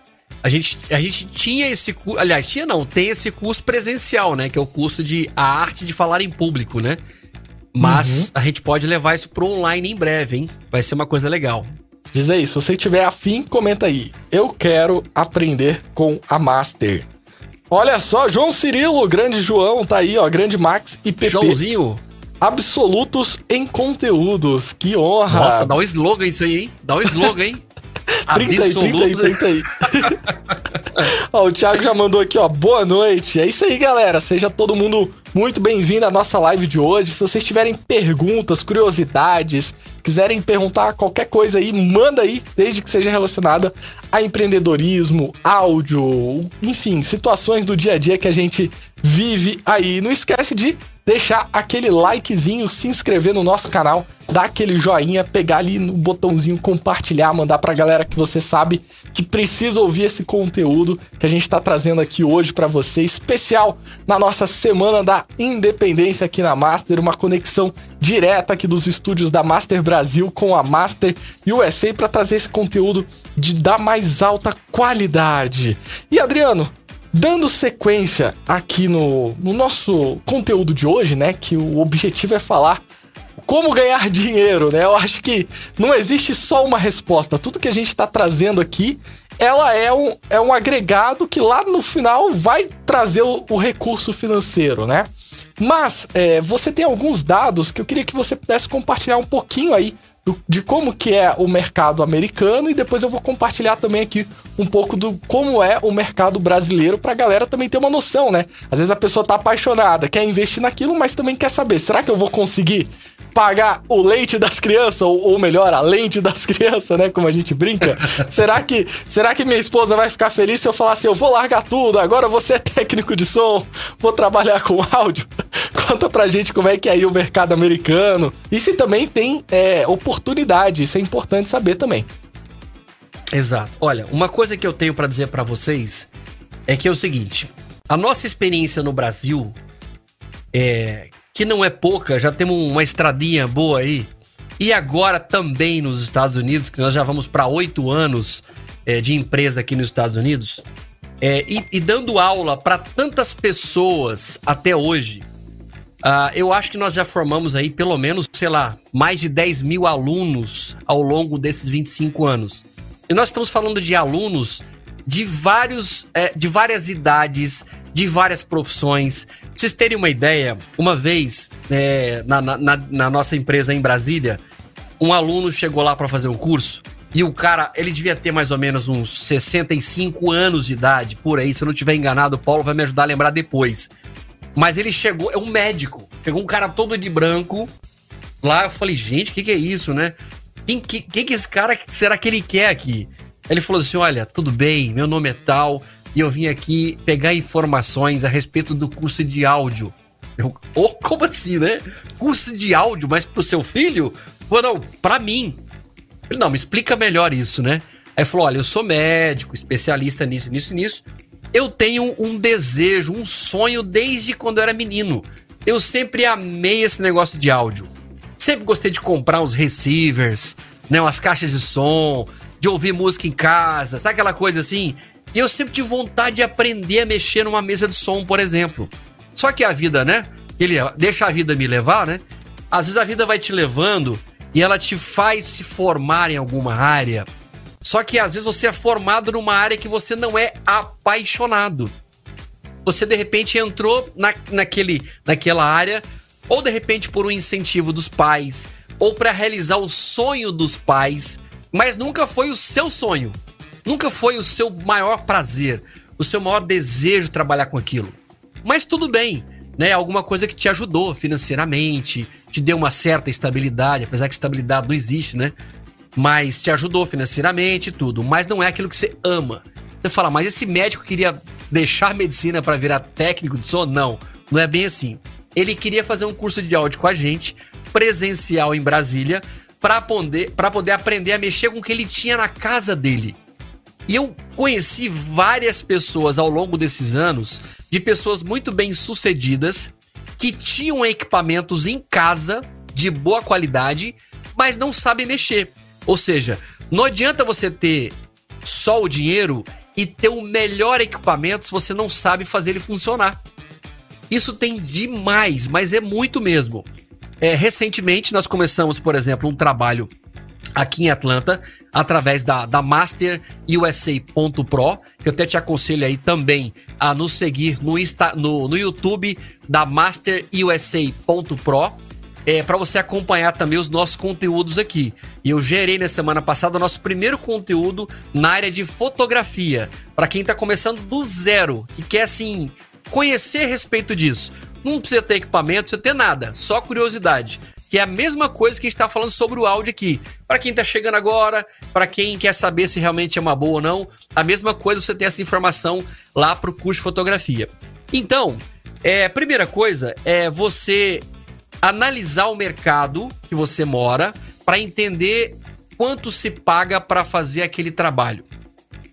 A gente, a gente tinha esse curso, aliás, tinha não, tem esse curso presencial, né? Que é o curso de a arte de falar em público, né? Mas uhum. a gente pode levar isso pro online em breve, hein? Vai ser uma coisa legal. Diz aí, se você tiver afim, comenta aí. Eu quero aprender com a Master. Olha só, João Cirilo, grande João, tá aí, ó, grande Max e PP. Joãozinho. Absolutos em conteúdos. Que honra. Nossa, dá um slogan isso aí, hein? Dá um slogan, hein? 30 aí, 30 aí, 30 aí. ó, o Thiago já mandou aqui, ó. Boa noite. É isso aí, galera. Seja todo mundo muito bem-vindo à nossa live de hoje. Se vocês tiverem perguntas, curiosidades, quiserem perguntar qualquer coisa aí, manda aí, desde que seja relacionada a empreendedorismo, áudio, enfim, situações do dia a dia que a gente vive aí. Não esquece de deixar aquele likezinho, se inscrever no nosso canal, dar aquele joinha, pegar ali no botãozinho compartilhar, mandar pra galera que você sabe que precisa ouvir esse conteúdo que a gente tá trazendo aqui hoje para você, especial na nossa semana da independência aqui na Master, uma conexão direta aqui dos estúdios da Master Brasil com a Master USA para trazer esse conteúdo de da mais alta qualidade. E Adriano, Dando sequência aqui no, no nosso conteúdo de hoje, né? Que o objetivo é falar como ganhar dinheiro, né? Eu acho que não existe só uma resposta. Tudo que a gente está trazendo aqui, ela é um, é um agregado que lá no final vai trazer o, o recurso financeiro, né? Mas é, você tem alguns dados que eu queria que você pudesse compartilhar um pouquinho aí de como que é o mercado americano e depois eu vou compartilhar também aqui um pouco do como é o mercado brasileiro para a galera também ter uma noção, né? Às vezes a pessoa tá apaixonada, quer investir naquilo, mas também quer saber, será que eu vou conseguir pagar o leite das crianças, ou, ou, melhor, a lente das crianças, né? Como a gente brinca. será, que, será que minha esposa vai ficar feliz se eu falar assim, eu vou largar tudo, agora você é técnico de som, vou trabalhar com áudio? Conta pra gente como é que é aí o mercado americano. E se também tem é, oportunidade, isso é importante saber também. Exato. Olha, uma coisa que eu tenho para dizer para vocês é que é o seguinte: a nossa experiência no Brasil é que não é pouca, já temos uma estradinha boa aí. E agora também nos Estados Unidos, que nós já vamos para oito anos é, de empresa aqui nos Estados Unidos, é, e, e dando aula para tantas pessoas até hoje, Uh, eu acho que nós já formamos aí pelo menos, sei lá, mais de 10 mil alunos ao longo desses 25 anos. E nós estamos falando de alunos de vários, é, de várias idades, de várias profissões. Pra vocês terem uma ideia, uma vez é, na, na, na, nossa empresa em Brasília, um aluno chegou lá para fazer um curso e o cara, ele devia ter mais ou menos uns 65 anos de idade, por aí. Se eu não tiver enganado, o Paulo vai me ajudar a lembrar depois. Mas ele chegou, é um médico. Chegou um cara todo de branco. Lá eu falei, gente, o que, que é isso, né? Quem que, que, esse cara será que ele quer aqui? Ele falou assim: Olha, tudo bem, meu nome é tal, e eu vim aqui pegar informações a respeito do curso de áudio. Eu, oh, como assim, né? Curso de áudio, mas pro seu filho? Falei, não, pra mim. Ele, não, me explica melhor isso, né? Aí falou: olha, eu sou médico, especialista nisso, nisso, nisso. Eu tenho um desejo, um sonho desde quando eu era menino. Eu sempre amei esse negócio de áudio. Sempre gostei de comprar uns receivers, né, umas caixas de som, de ouvir música em casa, sabe aquela coisa assim? E eu sempre tive vontade de aprender a mexer numa mesa de som, por exemplo. Só que a vida, né? Ele deixa a vida me levar, né? Às vezes a vida vai te levando e ela te faz se formar em alguma área. Só que às vezes você é formado numa área que você não é apaixonado. Você de repente entrou na, naquele, naquela área, ou de repente por um incentivo dos pais, ou para realizar o sonho dos pais mas nunca foi o seu sonho. Nunca foi o seu maior prazer, o seu maior desejo trabalhar com aquilo. Mas tudo bem, né? Alguma coisa que te ajudou financeiramente, te deu uma certa estabilidade, apesar que estabilidade não existe, né? Mas te ajudou financeiramente tudo, mas não é aquilo que você ama. Você fala, mas esse médico queria deixar medicina para virar técnico de som? Não, não é bem assim. Ele queria fazer um curso de áudio com a gente, presencial em Brasília, para poder, poder aprender a mexer com o que ele tinha na casa dele. E eu conheci várias pessoas ao longo desses anos, de pessoas muito bem sucedidas, que tinham equipamentos em casa de boa qualidade, mas não sabem mexer. Ou seja, não adianta você ter só o dinheiro e ter o melhor equipamento se você não sabe fazer ele funcionar. Isso tem demais, mas é muito mesmo. É, recentemente, nós começamos, por exemplo, um trabalho aqui em Atlanta, através da, da MasterUSA.pro, eu até te aconselho aí também a nos seguir no, Insta, no, no YouTube da MasterUSA.pro, é, para você acompanhar também os nossos conteúdos aqui. E eu gerei na semana passada o nosso primeiro conteúdo na área de fotografia, para quem está começando do zero, que quer assim conhecer a respeito disso. Não precisa ter equipamento, precisa ter nada, só curiosidade. Que é a mesma coisa que a gente está falando sobre o áudio aqui. Para quem está chegando agora, para quem quer saber se realmente é uma boa ou não, a mesma coisa você tem essa informação lá para o curso de fotografia. Então, é, primeira coisa é você analisar o mercado que você mora para entender quanto se paga para fazer aquele trabalho.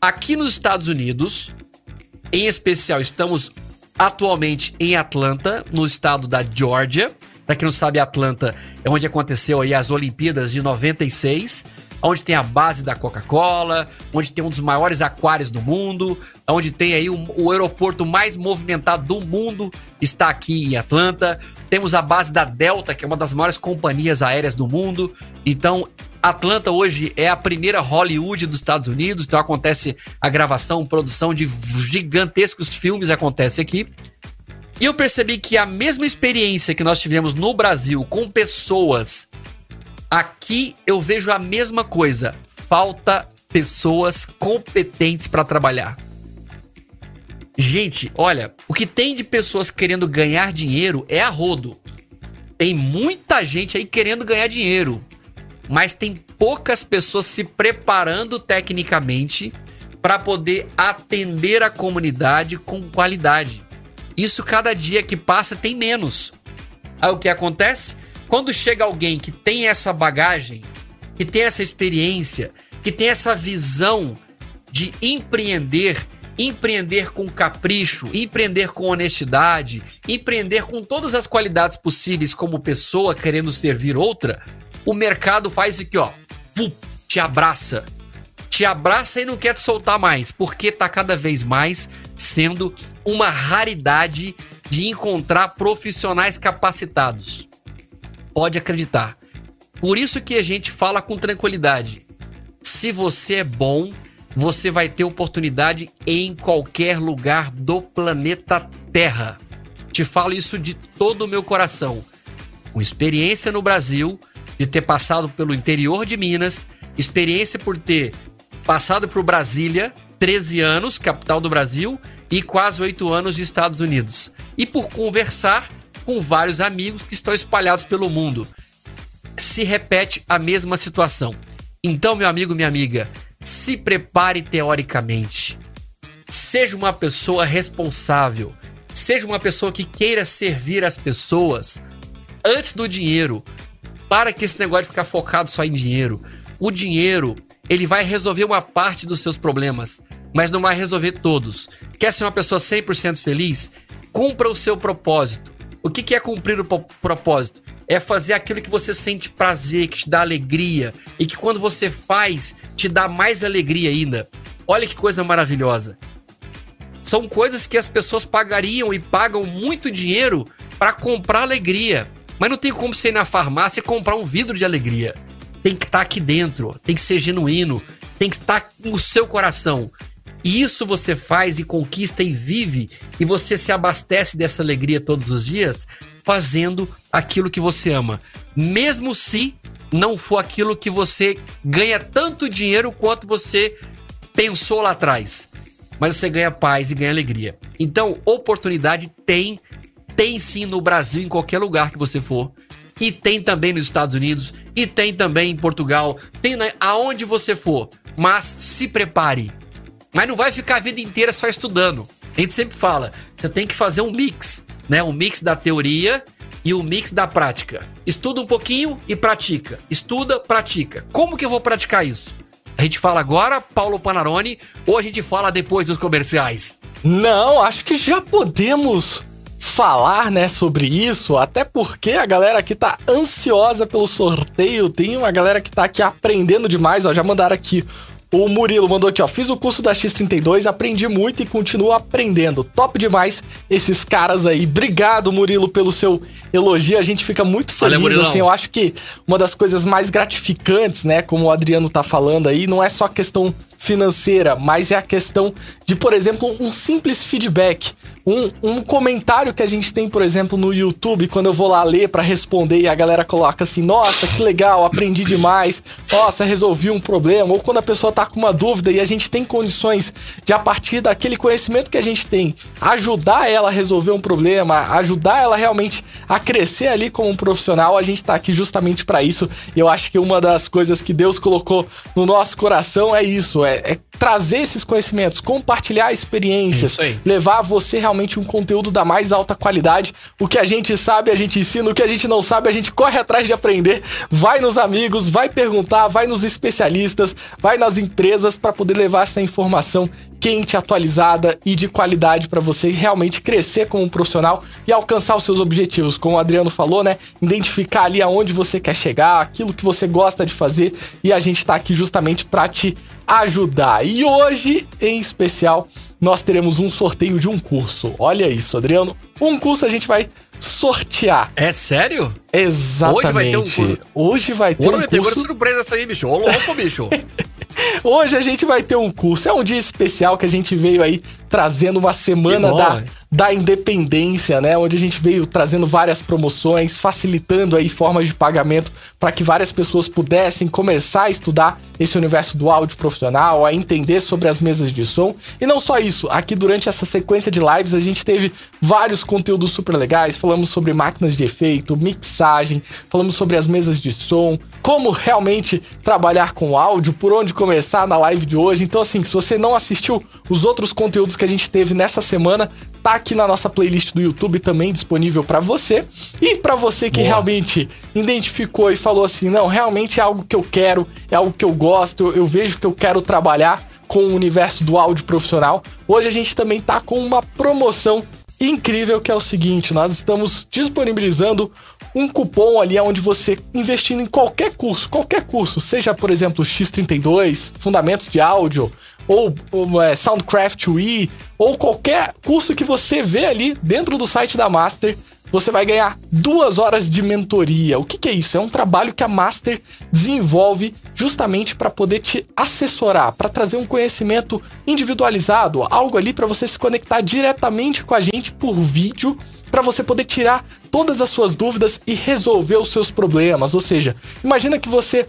Aqui nos Estados Unidos, em especial, estamos atualmente em Atlanta, no estado da Georgia. Para quem não sabe, Atlanta é onde aconteceu aí as Olimpíadas de 96, onde tem a base da Coca-Cola, onde tem um dos maiores aquários do mundo, onde tem aí o, o, aeroporto mais movimentado do mundo, está aqui em Atlanta. Temos a base da Delta, que é uma das maiores companhias aéreas do mundo. Então, Atlanta hoje é a primeira Hollywood dos Estados Unidos, então acontece a gravação, produção de gigantescos filmes acontece aqui. E eu percebi que a mesma experiência que nós tivemos no Brasil com pessoas, aqui eu vejo a mesma coisa. Falta pessoas competentes para trabalhar. Gente, olha, o que tem de pessoas querendo ganhar dinheiro é a rodo. Tem muita gente aí querendo ganhar dinheiro mas tem poucas pessoas se preparando tecnicamente para poder atender a comunidade com qualidade. Isso cada dia que passa tem menos. Aí o que acontece? Quando chega alguém que tem essa bagagem, que tem essa experiência, que tem essa visão de empreender, empreender com capricho, empreender com honestidade, empreender com todas as qualidades possíveis como pessoa querendo servir outra, o mercado faz aqui, ó, te abraça, te abraça e não quer te soltar mais, porque tá cada vez mais sendo uma raridade de encontrar profissionais capacitados. Pode acreditar. Por isso que a gente fala com tranquilidade. Se você é bom, você vai ter oportunidade em qualquer lugar do planeta Terra. Te falo isso de todo o meu coração. Com experiência no Brasil, de ter passado pelo interior de Minas, experiência por ter passado por Brasília, 13 anos, capital do Brasil, e quase 8 anos de Estados Unidos. E por conversar com vários amigos que estão espalhados pelo mundo. Se repete a mesma situação. Então, meu amigo, minha amiga, se prepare teoricamente. Seja uma pessoa responsável. Seja uma pessoa que queira servir as pessoas antes do dinheiro. Para que esse negócio de ficar focado só em dinheiro. O dinheiro, ele vai resolver uma parte dos seus problemas, mas não vai resolver todos. Quer ser uma pessoa 100% feliz? Cumpra o seu propósito. O que é cumprir o propósito? É fazer aquilo que você sente prazer, que te dá alegria e que quando você faz, te dá mais alegria ainda. Olha que coisa maravilhosa. São coisas que as pessoas pagariam e pagam muito dinheiro para comprar alegria. Mas não tem como você ir na farmácia e comprar um vidro de alegria tem que estar tá aqui dentro, tem que ser genuíno, tem que estar tá no seu coração. E isso você faz e conquista e vive, e você se abastece dessa alegria todos os dias, fazendo aquilo que você ama. Mesmo se não for aquilo que você ganha tanto dinheiro quanto você pensou lá atrás. Mas você ganha paz e ganha alegria. Então, oportunidade tem, tem sim no Brasil, em qualquer lugar que você for e tem também nos Estados Unidos, e tem também em Portugal, tem na, aonde você for. Mas se prepare. Mas não vai ficar a vida inteira só estudando. A gente sempre fala, você tem que fazer um mix, né? Um mix da teoria e um mix da prática. Estuda um pouquinho e pratica. Estuda, pratica. Como que eu vou praticar isso? A gente fala agora, Paulo Panarone, ou a gente fala depois dos comerciais? Não, acho que já podemos falar, né, sobre isso, até porque a galera aqui tá ansiosa pelo sorteio, tem uma galera que tá aqui aprendendo demais, ó, já mandaram aqui o Murilo mandou aqui, ó. Fiz o curso da X32, aprendi muito e continuo aprendendo. Top demais esses caras aí. Obrigado, Murilo, pelo seu elogio. A gente fica muito feliz, Valeu, assim. Eu acho que uma das coisas mais gratificantes, né, como o Adriano tá falando aí, não é só a questão financeira, mas é a questão de, por exemplo, um simples feedback. Um, um comentário que a gente tem, por exemplo, no YouTube, quando eu vou lá ler para responder e a galera coloca assim: Nossa, que legal, aprendi demais, nossa, resolvi um problema. Ou quando a pessoa tá com uma dúvida e a gente tem condições de, a partir daquele conhecimento que a gente tem, ajudar ela a resolver um problema, ajudar ela realmente a crescer ali como um profissional, a gente tá aqui justamente para isso. E eu acho que uma das coisas que Deus colocou no nosso coração é isso: é, é trazer esses conhecimentos, compartilhar experiências, levar a você realmente um conteúdo da mais alta qualidade. O que a gente sabe, a gente ensina, o que a gente não sabe, a gente corre atrás de aprender. Vai nos amigos, vai perguntar, vai nos especialistas, vai nas empresas para poder levar essa informação quente, atualizada e de qualidade para você realmente crescer como um profissional e alcançar os seus objetivos. Como o Adriano falou, né? Identificar ali aonde você quer chegar, aquilo que você gosta de fazer e a gente está aqui justamente para te ajudar. E hoje, em especial, nós teremos um sorteio de um curso. Olha isso, Adriano. Um curso a gente vai sortear. É sério? Exatamente. Hoje vai ter um curso. Hoje vai ter Ô, um me curso. surpresa essa aí, bicho. Ô, louco, bicho. Hoje a gente vai ter um curso. É um dia especial que a gente veio aí trazendo uma semana bom, da, da independência, né? Onde a gente veio trazendo várias promoções, facilitando aí formas de pagamento para que várias pessoas pudessem começar a estudar esse universo do áudio profissional, a entender sobre as mesas de som. E não só isso, aqui durante essa sequência de lives a gente teve vários conteúdos super legais. Falamos sobre máquinas de efeito, mixagem, falamos sobre as mesas de som, como realmente trabalhar com áudio, por onde começar na live de hoje. Então, assim, se você não assistiu os outros conteúdos que a gente teve nessa semana tá aqui na nossa playlist do YouTube também disponível para você. E para você que Boa. realmente identificou e falou assim: "Não, realmente é algo que eu quero, é algo que eu gosto, eu, eu vejo que eu quero trabalhar com o universo do áudio profissional". Hoje a gente também tá com uma promoção incrível que é o seguinte, nós estamos disponibilizando um cupom ali onde você investindo em qualquer curso, qualquer curso, seja por exemplo X32, Fundamentos de Áudio, ou, ou é, Soundcraft Wii, ou qualquer curso que você vê ali dentro do site da Master, você vai ganhar duas horas de mentoria. O que, que é isso? É um trabalho que a Master desenvolve justamente para poder te assessorar, para trazer um conhecimento individualizado, algo ali para você se conectar diretamente com a gente por vídeo, para você poder tirar todas as suas dúvidas e resolver os seus problemas. Ou seja, imagina que você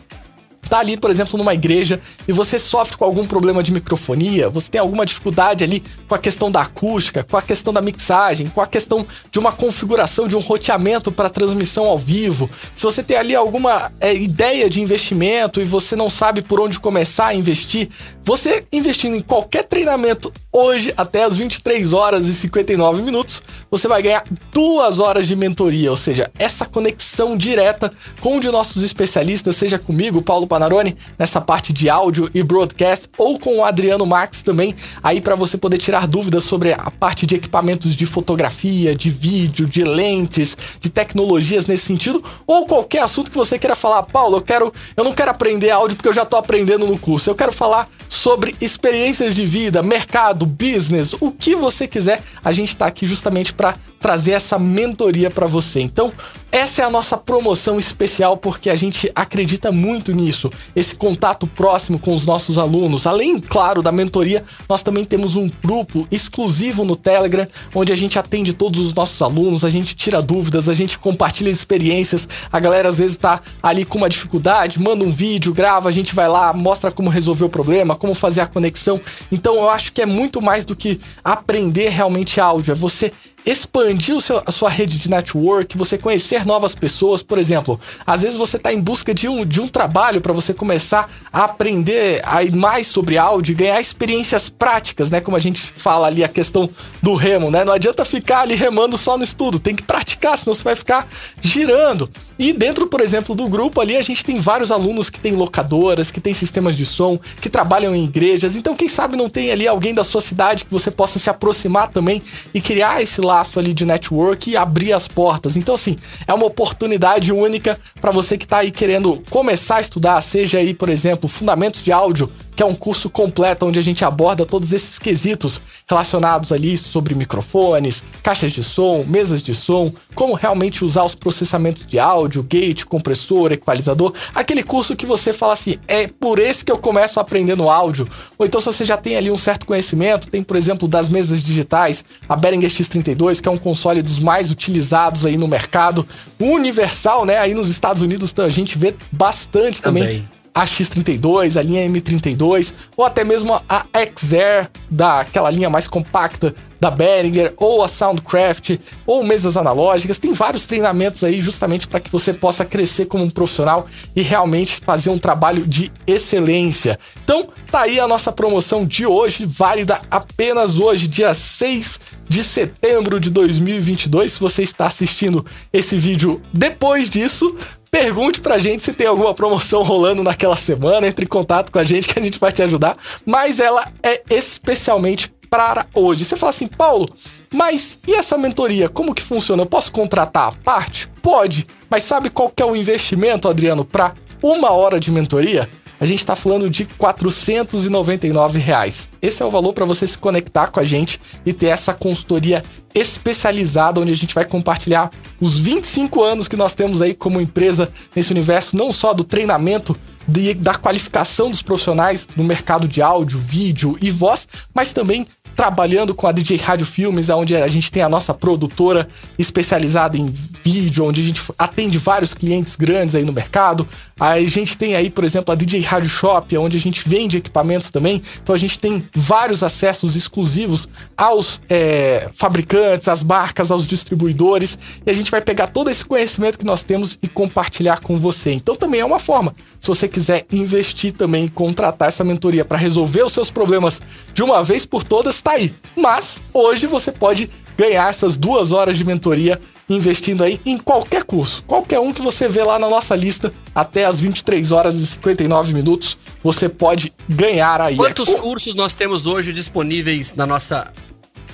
tá ali, por exemplo, numa igreja e você sofre com algum problema de microfonia, você tem alguma dificuldade ali com a questão da acústica, com a questão da mixagem, com a questão de uma configuração de um roteamento para transmissão ao vivo, se você tem ali alguma é, ideia de investimento e você não sabe por onde começar a investir, você investindo em qualquer treinamento hoje até as 23 horas e 59 minutos, você vai ganhar duas horas de mentoria, ou seja, essa conexão direta com um de nossos especialistas, seja comigo, Paulo Panarone, nessa parte de áudio e broadcast, ou com o Adriano Max também, aí para você poder tirar dúvidas sobre a parte de equipamentos de fotografia, de vídeo, de lentes, de tecnologias nesse sentido, ou qualquer assunto que você queira falar, Paulo, eu quero, eu não quero aprender áudio porque eu já tô aprendendo no curso. Eu quero falar sobre experiências de vida, mercado, business, o que você quiser, a gente está aqui justamente para trazer essa mentoria para você. Então, essa é a nossa promoção especial porque a gente acredita muito nisso, esse contato próximo com os nossos alunos. Além, claro, da mentoria, nós também temos um grupo exclusivo no Telegram onde a gente atende todos os nossos alunos, a gente tira dúvidas, a gente compartilha experiências. A galera às vezes está ali com uma dificuldade, manda um vídeo, grava, a gente vai lá, mostra como resolver o problema, como fazer a conexão. Então, eu acho que é muito mais do que aprender realmente áudio, é você expandir seu, a sua rede de network, você conhecer novas pessoas, por exemplo. Às vezes você está em busca de um, de um trabalho para você começar a aprender a ir mais sobre áudio, ganhar experiências práticas, né? Como a gente fala ali a questão do remo, né? Não adianta ficar ali remando só no estudo, tem que praticar, senão você vai ficar girando. E dentro, por exemplo, do grupo ali, a gente tem vários alunos que têm locadoras, que têm sistemas de som, que trabalham em igrejas. Então, quem sabe não tem ali alguém da sua cidade que você possa se aproximar também e criar esse laço ali de network e abrir as portas. Então, assim, é uma oportunidade única para você que está aí querendo começar a estudar, seja aí, por exemplo, fundamentos de áudio que é um curso completo onde a gente aborda todos esses quesitos relacionados ali sobre microfones, caixas de som, mesas de som, como realmente usar os processamentos de áudio, gate, compressor, equalizador, aquele curso que você fala assim, é por esse que eu começo aprendendo áudio. Ou então se você já tem ali um certo conhecimento, tem por exemplo das mesas digitais, a Behringer X32, que é um console dos mais utilizados aí no mercado, universal, né? Aí nos Estados Unidos a gente vê bastante também. também a X32, a linha M32, ou até mesmo a XR, daquela linha mais compacta da Behringer, ou a Soundcraft, ou mesas analógicas. Tem vários treinamentos aí justamente para que você possa crescer como um profissional e realmente fazer um trabalho de excelência. Então, tá aí a nossa promoção de hoje, válida apenas hoje, dia 6 de setembro de 2022. Se você está assistindo esse vídeo depois disso, Pergunte pra gente se tem alguma promoção rolando naquela semana, entre em contato com a gente que a gente vai te ajudar, mas ela é especialmente para hoje. Você fala assim, Paulo, mas e essa mentoria, como que funciona? Eu posso contratar a parte? Pode, mas sabe qual que é o investimento, Adriano, para uma hora de mentoria? A gente está falando de 499 reais. Esse é o valor para você se conectar com a gente e ter essa consultoria especializada, onde a gente vai compartilhar os 25 anos que nós temos aí como empresa nesse universo, não só do treinamento de, da qualificação dos profissionais no mercado de áudio, vídeo e voz, mas também trabalhando com a DJ Rádio Filmes, onde a gente tem a nossa produtora especializada em vídeo, onde a gente atende vários clientes grandes aí no mercado. A gente tem aí, por exemplo, a DJ Rádio Shop, onde a gente vende equipamentos também. Então a gente tem vários acessos exclusivos aos é, fabricantes, às marcas, aos distribuidores. E a gente vai pegar todo esse conhecimento que nós temos e compartilhar com você. Então também é uma forma. Se você quiser investir também, contratar essa mentoria para resolver os seus problemas de uma vez por todas, tá aí. Mas hoje você pode ganhar essas duas horas de mentoria investindo aí em qualquer curso. Qualquer um que você vê lá na nossa lista, até as 23 horas e 59 minutos, você pode ganhar aí. Quantos é... cursos nós temos hoje disponíveis na nossa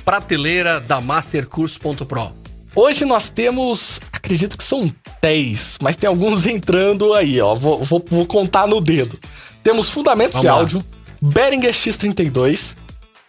prateleira da mastercurso.pro? Hoje nós temos, acredito que são 10, mas tem alguns entrando aí, ó. Vou, vou, vou contar no dedo. Temos Fundamentos Vamos de lá. Áudio, Behringer X32,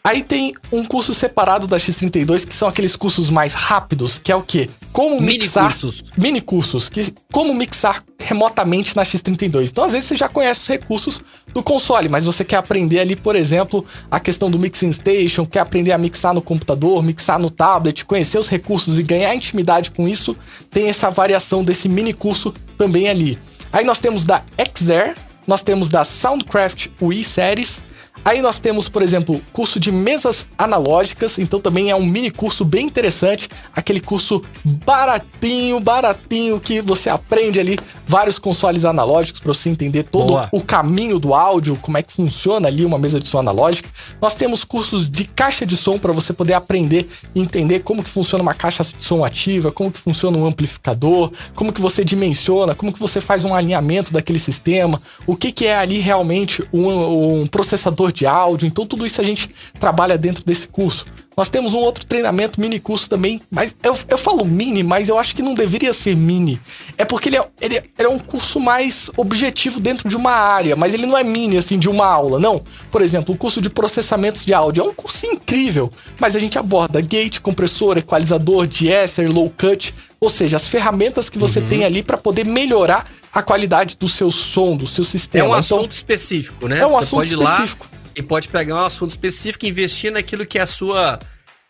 Aí tem um curso separado da X32, que são aqueles cursos mais rápidos, que é o quê? Como mini mixar... Cursos. Mini cursos. Que, como mixar remotamente na X32. Então, às vezes, você já conhece os recursos do console, mas você quer aprender ali, por exemplo, a questão do Mixing Station, quer aprender a mixar no computador, mixar no tablet, conhecer os recursos e ganhar intimidade com isso, tem essa variação desse mini curso também ali. Aí nós temos da XR, nós temos da Soundcraft Wii Series, Aí nós temos, por exemplo, curso de mesas analógicas, então também é um mini curso bem interessante, aquele curso baratinho, baratinho que você aprende ali vários consoles analógicos para você entender todo Boa. o caminho do áudio, como é que funciona ali uma mesa de som analógica. Nós temos cursos de caixa de som para você poder aprender e entender como que funciona uma caixa de som ativa, como que funciona um amplificador, como que você dimensiona, como que você faz um alinhamento daquele sistema, o que que é ali realmente um, um processador de áudio. Então, tudo isso a gente trabalha dentro desse curso. Nós temos um outro treinamento, mini curso também, mas eu, eu falo mini, mas eu acho que não deveria ser mini. É porque ele é, ele, é, ele é um curso mais objetivo dentro de uma área, mas ele não é mini, assim, de uma aula, não. Por exemplo, o curso de processamentos de áudio é um curso incrível, mas a gente aborda gate, compressor, equalizador, de low cut, ou seja, as ferramentas que você uhum. tem ali para poder melhorar a qualidade do seu som, do seu sistema. É um então, assunto específico, né? É um você assunto específico. Lá e pode pegar um assunto específico e investir naquilo que é a sua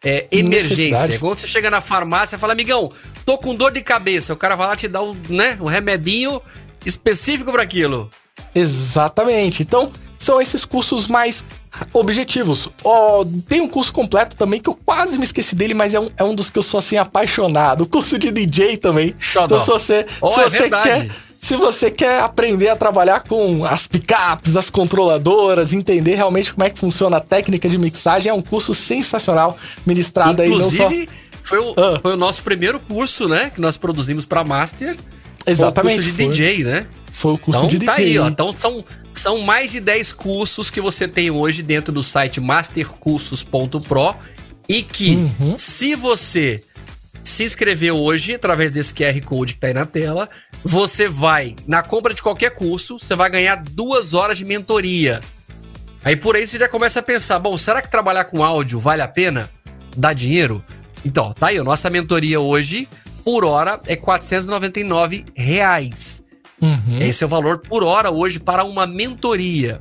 é, emergência. Quando você chega na farmácia e fala, amigão, tô com dor de cabeça. O cara vai lá te dar um, né, um remedinho específico para aquilo. Exatamente. Então, são esses cursos mais objetivos. Oh, tem um curso completo também que eu quase me esqueci dele, mas é um, é um dos que eu sou assim apaixonado. O curso de DJ também. Xodó. Então, se você, oh, se é você quer se você quer aprender a trabalhar com as picapes, as controladoras, entender realmente como é que funciona a técnica de mixagem, é um curso sensacional ministrado Inclusive, aí. Inclusive, só... foi, o, ah. foi o nosso primeiro curso, né? Que nós produzimos para Master. Exatamente. Foi o curso de foi. DJ, né? Foi o curso então, de DJ. Tá aí, ó. Então são, são mais de 10 cursos que você tem hoje dentro do site mastercursos.pro e que, uhum. se você se inscrever hoje através desse QR Code que tá aí na tela, você vai, na compra de qualquer curso, você vai ganhar duas horas de mentoria. Aí por aí você já começa a pensar: bom, será que trabalhar com áudio vale a pena? Dá dinheiro? Então, tá aí, a nossa mentoria hoje, por hora, é 499 reais. Uhum. Esse é o valor por hora hoje para uma mentoria.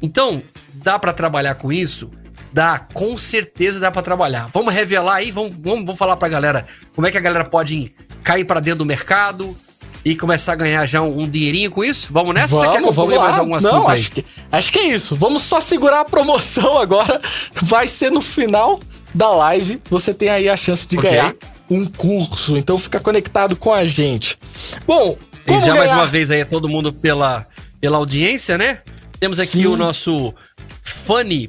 Então, dá para trabalhar com isso? Dá, com certeza dá para trabalhar. Vamos revelar aí, vamos, vamos, vamos falar pra galera como é que a galera pode cair para dentro do mercado e começar a ganhar já um, um dinheirinho com isso? Vamos nessa? Vamos, Você quer concluir mais algum assunto Não, aí? Acho que, acho que é isso. Vamos só segurar a promoção agora. Vai ser no final da live. Você tem aí a chance de okay. ganhar um curso. Então fica conectado com a gente. Bom, e já ganhar? mais uma vez aí todo mundo pela, pela audiência, né? Temos aqui Sim. o nosso Funny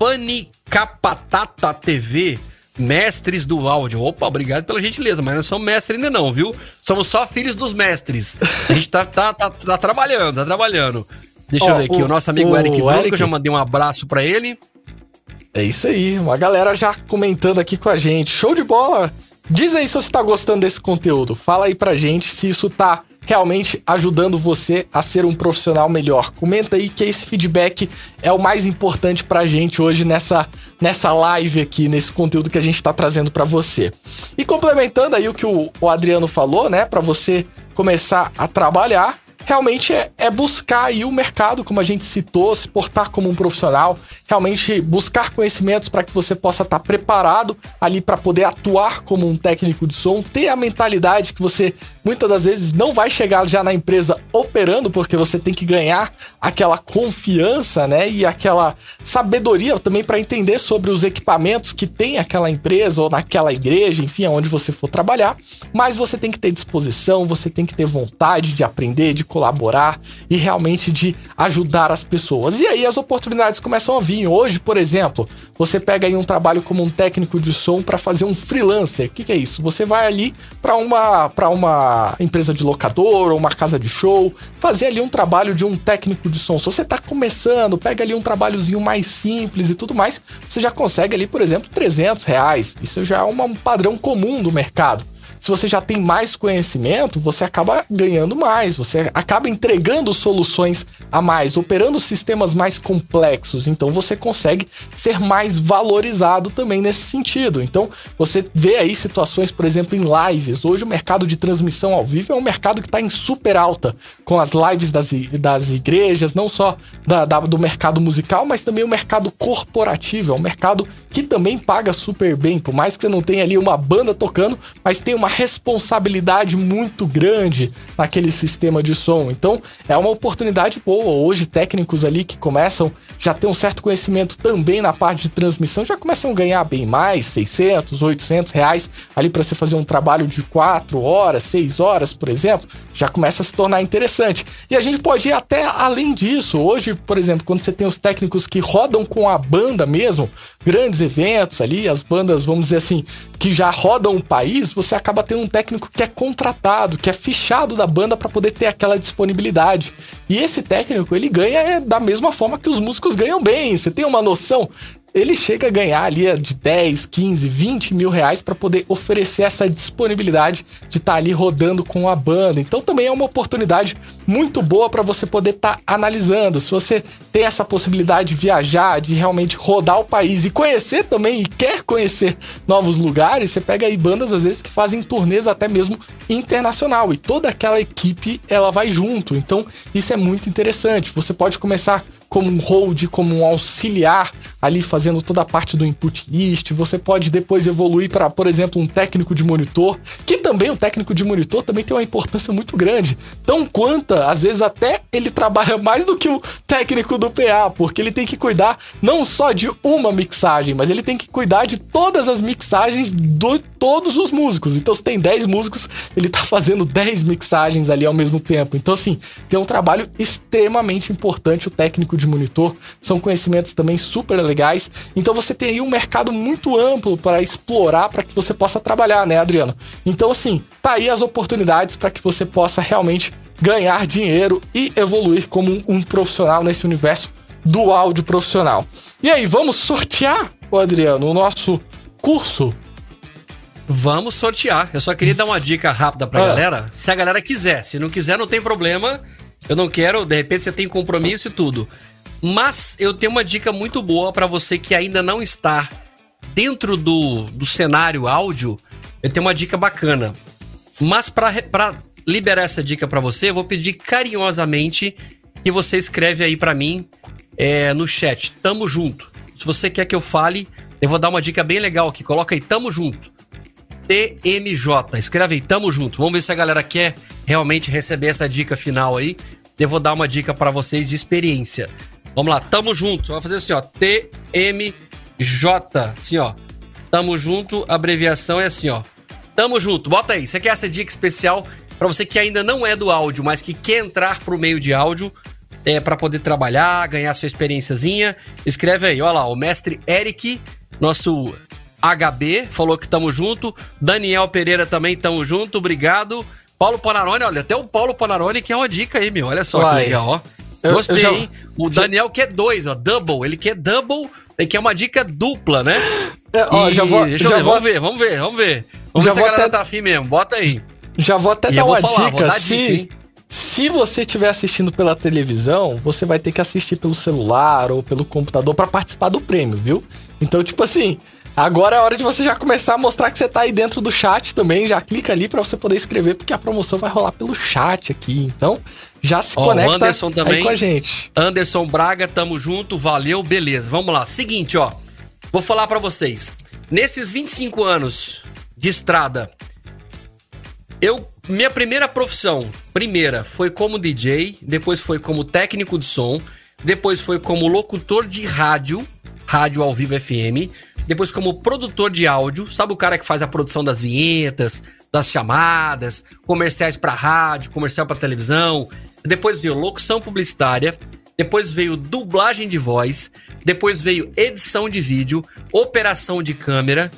Panicapatata TV, mestres do áudio. Opa, obrigado pela gentileza, mas não somos mestres ainda não, viu? Somos só filhos dos mestres. A gente tá, tá, tá, tá trabalhando, tá trabalhando. Deixa oh, eu ver aqui, o, o nosso amigo o Eric Bruno, Eric... eu já mandei um abraço para ele. É isso aí, uma galera já comentando aqui com a gente. Show de bola! Diz aí se você tá gostando desse conteúdo. Fala aí pra gente se isso tá realmente ajudando você a ser um profissional melhor. Comenta aí que esse feedback é o mais importante pra gente hoje nessa, nessa live aqui, nesse conteúdo que a gente tá trazendo para você. E complementando aí o que o, o Adriano falou, né, para você começar a trabalhar, realmente é, é, buscar aí o mercado, como a gente citou, se portar como um profissional, realmente buscar conhecimentos para que você possa estar tá preparado ali para poder atuar como um técnico de som, ter a mentalidade que você muitas das vezes não vai chegar já na empresa operando, porque você tem que ganhar aquela confiança, né, e aquela sabedoria também para entender sobre os equipamentos que tem aquela empresa ou naquela igreja, enfim, aonde você for trabalhar, mas você tem que ter disposição, você tem que ter vontade de aprender, de colaborar e realmente de ajudar as pessoas. E aí as oportunidades começam a vir. Hoje, por exemplo, você pega aí um trabalho como um técnico de som para fazer um freelancer. O que, que, é isso? Você vai ali para uma, para uma empresa de locador ou uma casa de show, fazer ali um trabalho de um técnico de som. Se você está começando, pega ali um trabalhozinho mais simples e tudo mais, você já consegue ali, por exemplo, 300 reais. Isso já é um padrão comum do mercado. Se você já tem mais conhecimento, você acaba ganhando mais, você acaba entregando soluções a mais, operando sistemas mais complexos. Então você consegue ser mais valorizado também nesse sentido. Então você vê aí situações, por exemplo, em lives. Hoje o mercado de transmissão ao vivo é um mercado que está em super alta, com as lives das, das igrejas, não só da, da, do mercado musical, mas também o mercado corporativo. É um mercado que também paga super bem, por mais que você não tenha ali uma banda tocando, mas tem uma responsabilidade muito grande naquele sistema de som. Então, é uma oportunidade boa. Hoje, técnicos ali que começam já ter um certo conhecimento também na parte de transmissão, já começam a ganhar bem mais, 600, 800 reais ali para você fazer um trabalho de 4 horas, 6 horas, por exemplo, já começa a se tornar interessante. E a gente pode ir até além disso. Hoje, por exemplo, quando você tem os técnicos que rodam com a banda mesmo, grandes eventos ali, as bandas, vamos dizer assim, que já rodam o país, você acaba tendo um técnico que é contratado, que é fichado da banda para poder ter aquela disponibilidade. E esse técnico, ele ganha é, da mesma forma que os músicos ganham bem. Você tem uma noção? Ele chega a ganhar ali de 10, 15, 20 mil reais para poder oferecer essa disponibilidade de estar tá ali rodando com a banda. Então também é uma oportunidade muito boa para você poder estar tá analisando. Se você tem essa possibilidade de viajar, de realmente rodar o país e conhecer também e quer conhecer novos lugares, você pega aí bandas às vezes que fazem turnês até mesmo internacional e toda aquela equipe ela vai junto. Então isso é muito interessante. Você pode começar como um hold, como um auxiliar ali fazendo toda a parte do input list. Você pode depois evoluir para, por exemplo, um técnico de monitor, que também o um técnico de monitor também tem uma importância muito grande. Tão quanta, às vezes até ele trabalha mais do que o técnico do PA, porque ele tem que cuidar não só de uma mixagem, mas ele tem que cuidar de todas as mixagens de todos os músicos. Então, se tem 10 músicos, ele tá fazendo 10 mixagens ali ao mesmo tempo. Então, assim, tem um trabalho extremamente importante o técnico de monitor, são conhecimentos também super legais. Então você tem aí um mercado muito amplo para explorar para que você possa trabalhar, né, Adriano? Então assim, tá aí as oportunidades para que você possa realmente ganhar dinheiro e evoluir como um, profissional nesse universo do áudio profissional. E aí, vamos sortear, Adriano, o nosso curso Vamos sortear. Eu só queria dar uma dica rápida pra ah. galera. Se a galera quiser, se não quiser, não tem problema. Eu não quero, de repente você tem compromisso e tudo. Mas eu tenho uma dica muito boa para você que ainda não está dentro do, do cenário áudio. Eu tenho uma dica bacana. Mas para liberar essa dica para você, eu vou pedir carinhosamente que você escreve aí para mim é, no chat. Tamo junto. Se você quer que eu fale, eu vou dar uma dica bem legal aqui. Coloca aí, tamo junto. TMJ. Escreve aí, tamo junto. Vamos ver se a galera quer realmente receber essa dica final aí. Eu vou dar uma dica para vocês de experiência. Vamos lá, tamo junto. Vai fazer assim, ó. TMJ. Assim, ó. Tamo junto, a abreviação é assim, ó. Tamo junto. Bota aí. Você quer essa dica especial para você que ainda não é do áudio, mas que quer entrar pro meio de áudio, é para poder trabalhar, ganhar sua experiênciazinha? Escreve aí, olha lá, o mestre Eric, nosso HB, falou que tamo junto. Daniel Pereira também tamo junto, obrigado. Paulo Panarone, olha, até o Paulo Panarone que é uma dica aí, meu. Olha só Uai. que legal, ó. Eu, Gostei, eu já, hein? O Daniel já... quer dois, ó. Double. Ele quer double, ele quer uma dica dupla, né? É, ó, e... já vou. Deixa já eu ver, vou... vamos ver, vamos ver, vamos ver. Vamos já ver se a galera até... tá afim mesmo. Bota aí. Já vou até e dar uma falar, dica. se, dica, se você estiver assistindo pela televisão, você vai ter que assistir pelo celular ou pelo computador para participar do prêmio, viu? Então, tipo assim, Agora é hora de você já começar a mostrar que você tá aí dentro do chat também. Já clica ali para você poder escrever, porque a promoção vai rolar pelo chat aqui. Então, já se conecta Anderson também, com a gente. Anderson Braga, tamo junto, valeu, beleza. Vamos lá. Seguinte, ó. Vou falar para vocês. Nesses 25 anos de estrada, eu minha primeira profissão, primeira, foi como DJ, depois foi como técnico de som, depois foi como locutor de rádio, rádio ao vivo FM, depois como produtor de áudio, sabe o cara que faz a produção das vinhetas, das chamadas, comerciais para rádio, comercial para televisão, depois veio locução publicitária, depois veio dublagem de voz, depois veio edição de vídeo, operação de câmera,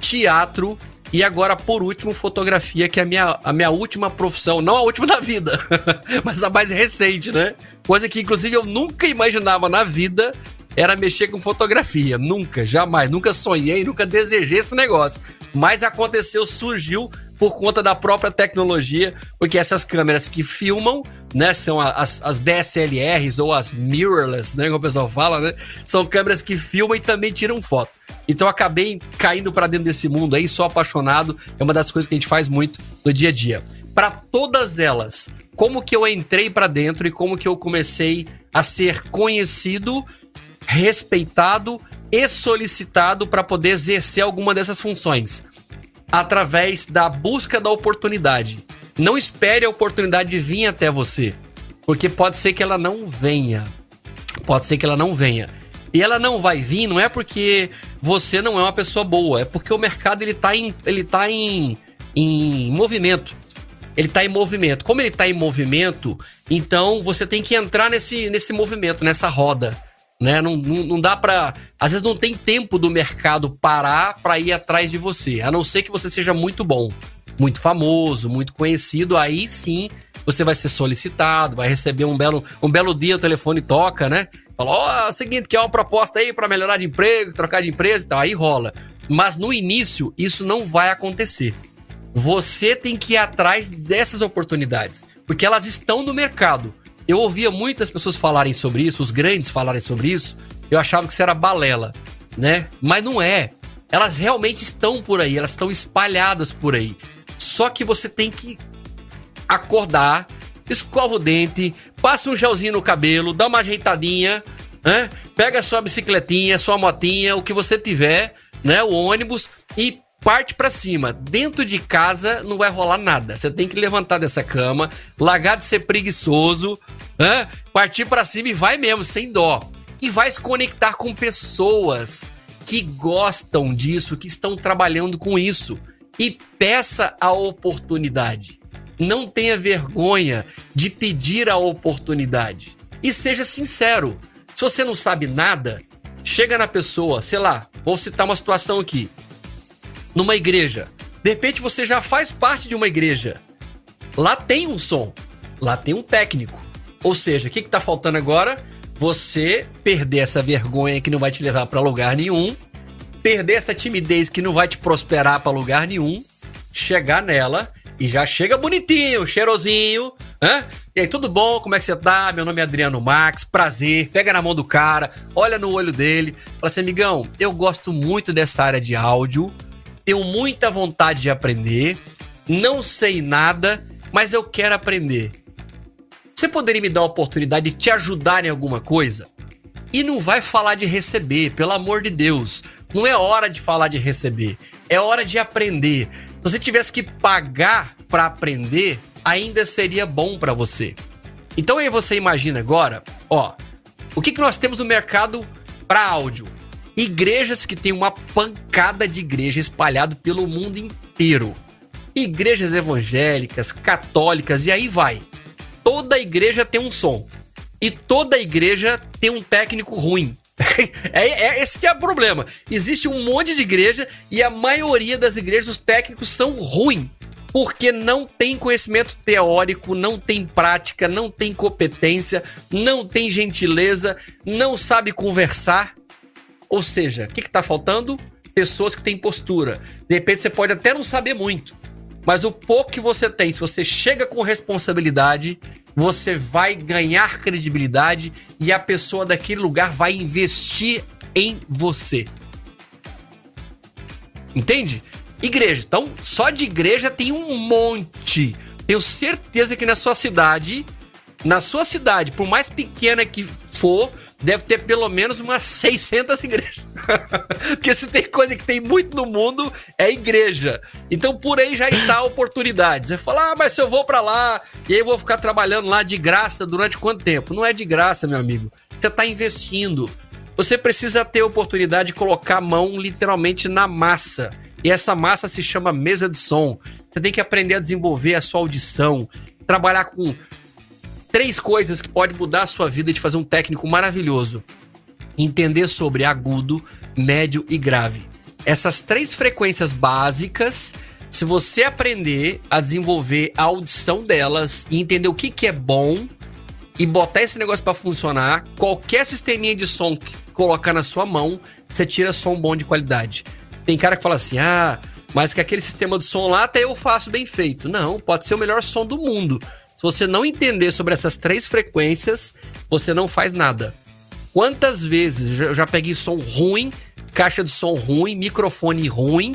teatro e agora, por último, fotografia, que é a minha, a minha última profissão. Não a última da vida, mas a mais recente, né? Coisa que, inclusive, eu nunca imaginava na vida era mexer com fotografia. Nunca, jamais, nunca sonhei, nunca desejei esse negócio. Mas aconteceu, surgiu por conta da própria tecnologia, porque essas câmeras que filmam, né, são as, as DSLRs ou as mirrorless, né, como o pessoal fala, né, são câmeras que filmam e também tiram foto. Então acabei caindo para dentro desse mundo aí, sou apaixonado, é uma das coisas que a gente faz muito no dia a dia. Para todas elas, como que eu entrei para dentro e como que eu comecei a ser conhecido, respeitado e solicitado para poder exercer alguma dessas funções através da busca da oportunidade. Não espere a oportunidade vir até você, porque pode ser que ela não venha. Pode ser que ela não venha. E ela não vai vir não é porque você não é uma pessoa boa, é porque o mercado ele tá em, ele tá em, em movimento. Ele tá em movimento. Como ele tá em movimento, então você tem que entrar nesse, nesse movimento, nessa roda né? Não, não, não dá para, às vezes não tem tempo do mercado parar para ir atrás de você, a não ser que você seja muito bom, muito famoso, muito conhecido, aí sim você vai ser solicitado, vai receber um belo, um belo dia o telefone toca, né? Fala, ó, oh, é o seguinte, que é uma proposta aí para melhorar de emprego, trocar de empresa e tal, aí rola. Mas no início isso não vai acontecer. Você tem que ir atrás dessas oportunidades, porque elas estão no mercado eu ouvia muitas pessoas falarem sobre isso, os grandes falarem sobre isso, eu achava que isso era balela, né? Mas não é. Elas realmente estão por aí, elas estão espalhadas por aí. Só que você tem que acordar, escova o dente, passa um gelzinho no cabelo, dá uma ajeitadinha, né? Pega sua bicicletinha, sua motinha, o que você tiver, né? O ônibus e parte para cima. Dentro de casa não vai rolar nada. Você tem que levantar dessa cama, largar de ser preguiçoso, partir para cima e vai mesmo, sem dó. E vai se conectar com pessoas que gostam disso, que estão trabalhando com isso. E peça a oportunidade. Não tenha vergonha de pedir a oportunidade. E seja sincero. Se você não sabe nada, chega na pessoa, sei lá, vou citar uma situação aqui numa igreja. De repente você já faz parte de uma igreja. Lá tem um som, lá tem um técnico. Ou seja, o que, está faltando agora? Você perder essa vergonha que não vai te levar para lugar nenhum, perder essa timidez que não vai te prosperar para lugar nenhum, chegar nela e já chega bonitinho, cheirosinho, hã? E aí, tudo bom? Como é que você tá? Meu nome é Adriano Max, prazer. Pega na mão do cara, olha no olho dele, fala assim, amigão, eu gosto muito dessa área de áudio tenho muita vontade de aprender, não sei nada, mas eu quero aprender. Você poderia me dar a oportunidade de te ajudar em alguma coisa? E não vai falar de receber, pelo amor de Deus. Não é hora de falar de receber, é hora de aprender. Se você tivesse que pagar para aprender, ainda seria bom para você. Então aí você imagina agora, ó, o que, que nós temos no mercado para áudio? Igrejas que têm uma pancada de igreja espalhado pelo mundo inteiro. Igrejas evangélicas, católicas e aí vai. Toda igreja tem um som. E toda igreja tem um técnico ruim. é, é, esse que é o problema. Existe um monte de igreja e a maioria das igrejas, os técnicos são ruins. Porque não tem conhecimento teórico, não tem prática, não tem competência, não tem gentileza, não sabe conversar. Ou seja, o que está faltando? Pessoas que têm postura. De repente você pode até não saber muito, mas o pouco que você tem, se você chega com responsabilidade, você vai ganhar credibilidade e a pessoa daquele lugar vai investir em você. Entende? Igreja. Então, só de igreja tem um monte. Tenho certeza que na sua cidade, na sua cidade, por mais pequena que for, deve ter pelo menos umas 600 igrejas. Porque se tem coisa que tem muito no mundo, é igreja. Então por aí já está a oportunidade. Você fala, ah, mas se eu vou para lá e aí eu vou ficar trabalhando lá de graça durante quanto tempo? Não é de graça, meu amigo. Você está investindo. Você precisa ter a oportunidade de colocar a mão literalmente na massa. E essa massa se chama mesa de som. Você tem que aprender a desenvolver a sua audição, trabalhar com três coisas que podem mudar a sua vida e te fazer um técnico maravilhoso. Entender sobre agudo, médio e grave. Essas três frequências básicas, se você aprender a desenvolver a audição delas e entender o que, que é bom e botar esse negócio para funcionar, qualquer sisteminha de som colocar na sua mão, você tira som bom de qualidade. Tem cara que fala assim: ah, mas que aquele sistema de som lá até eu faço bem feito. Não, pode ser o melhor som do mundo. Você não entender sobre essas três frequências, você não faz nada. Quantas vezes eu já peguei som ruim, caixa de som ruim, microfone ruim,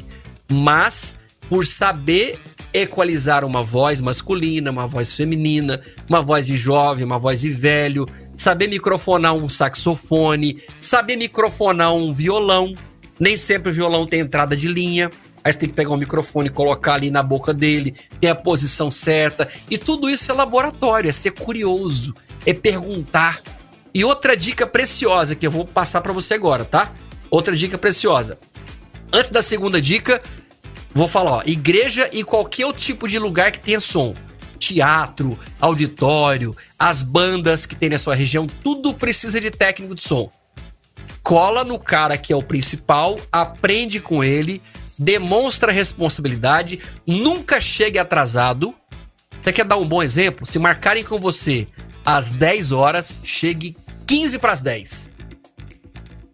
mas por saber equalizar uma voz masculina, uma voz feminina, uma voz de jovem, uma voz de velho, saber microfonar um saxofone, saber microfonar um violão. Nem sempre o violão tem entrada de linha. Aí você tem que pegar um microfone e colocar ali na boca dele, tem a posição certa. E tudo isso é laboratório, é ser curioso, é perguntar. E outra dica preciosa que eu vou passar para você agora, tá? Outra dica preciosa. Antes da segunda dica, vou falar, ó, igreja e qualquer outro tipo de lugar que tenha som. Teatro, auditório, as bandas que tem na sua região, tudo precisa de técnico de som. Cola no cara que é o principal, aprende com ele, demonstra responsabilidade, nunca chegue atrasado. Você quer dar um bom exemplo? Se marcarem com você às 10 horas, chegue 15 para as 10.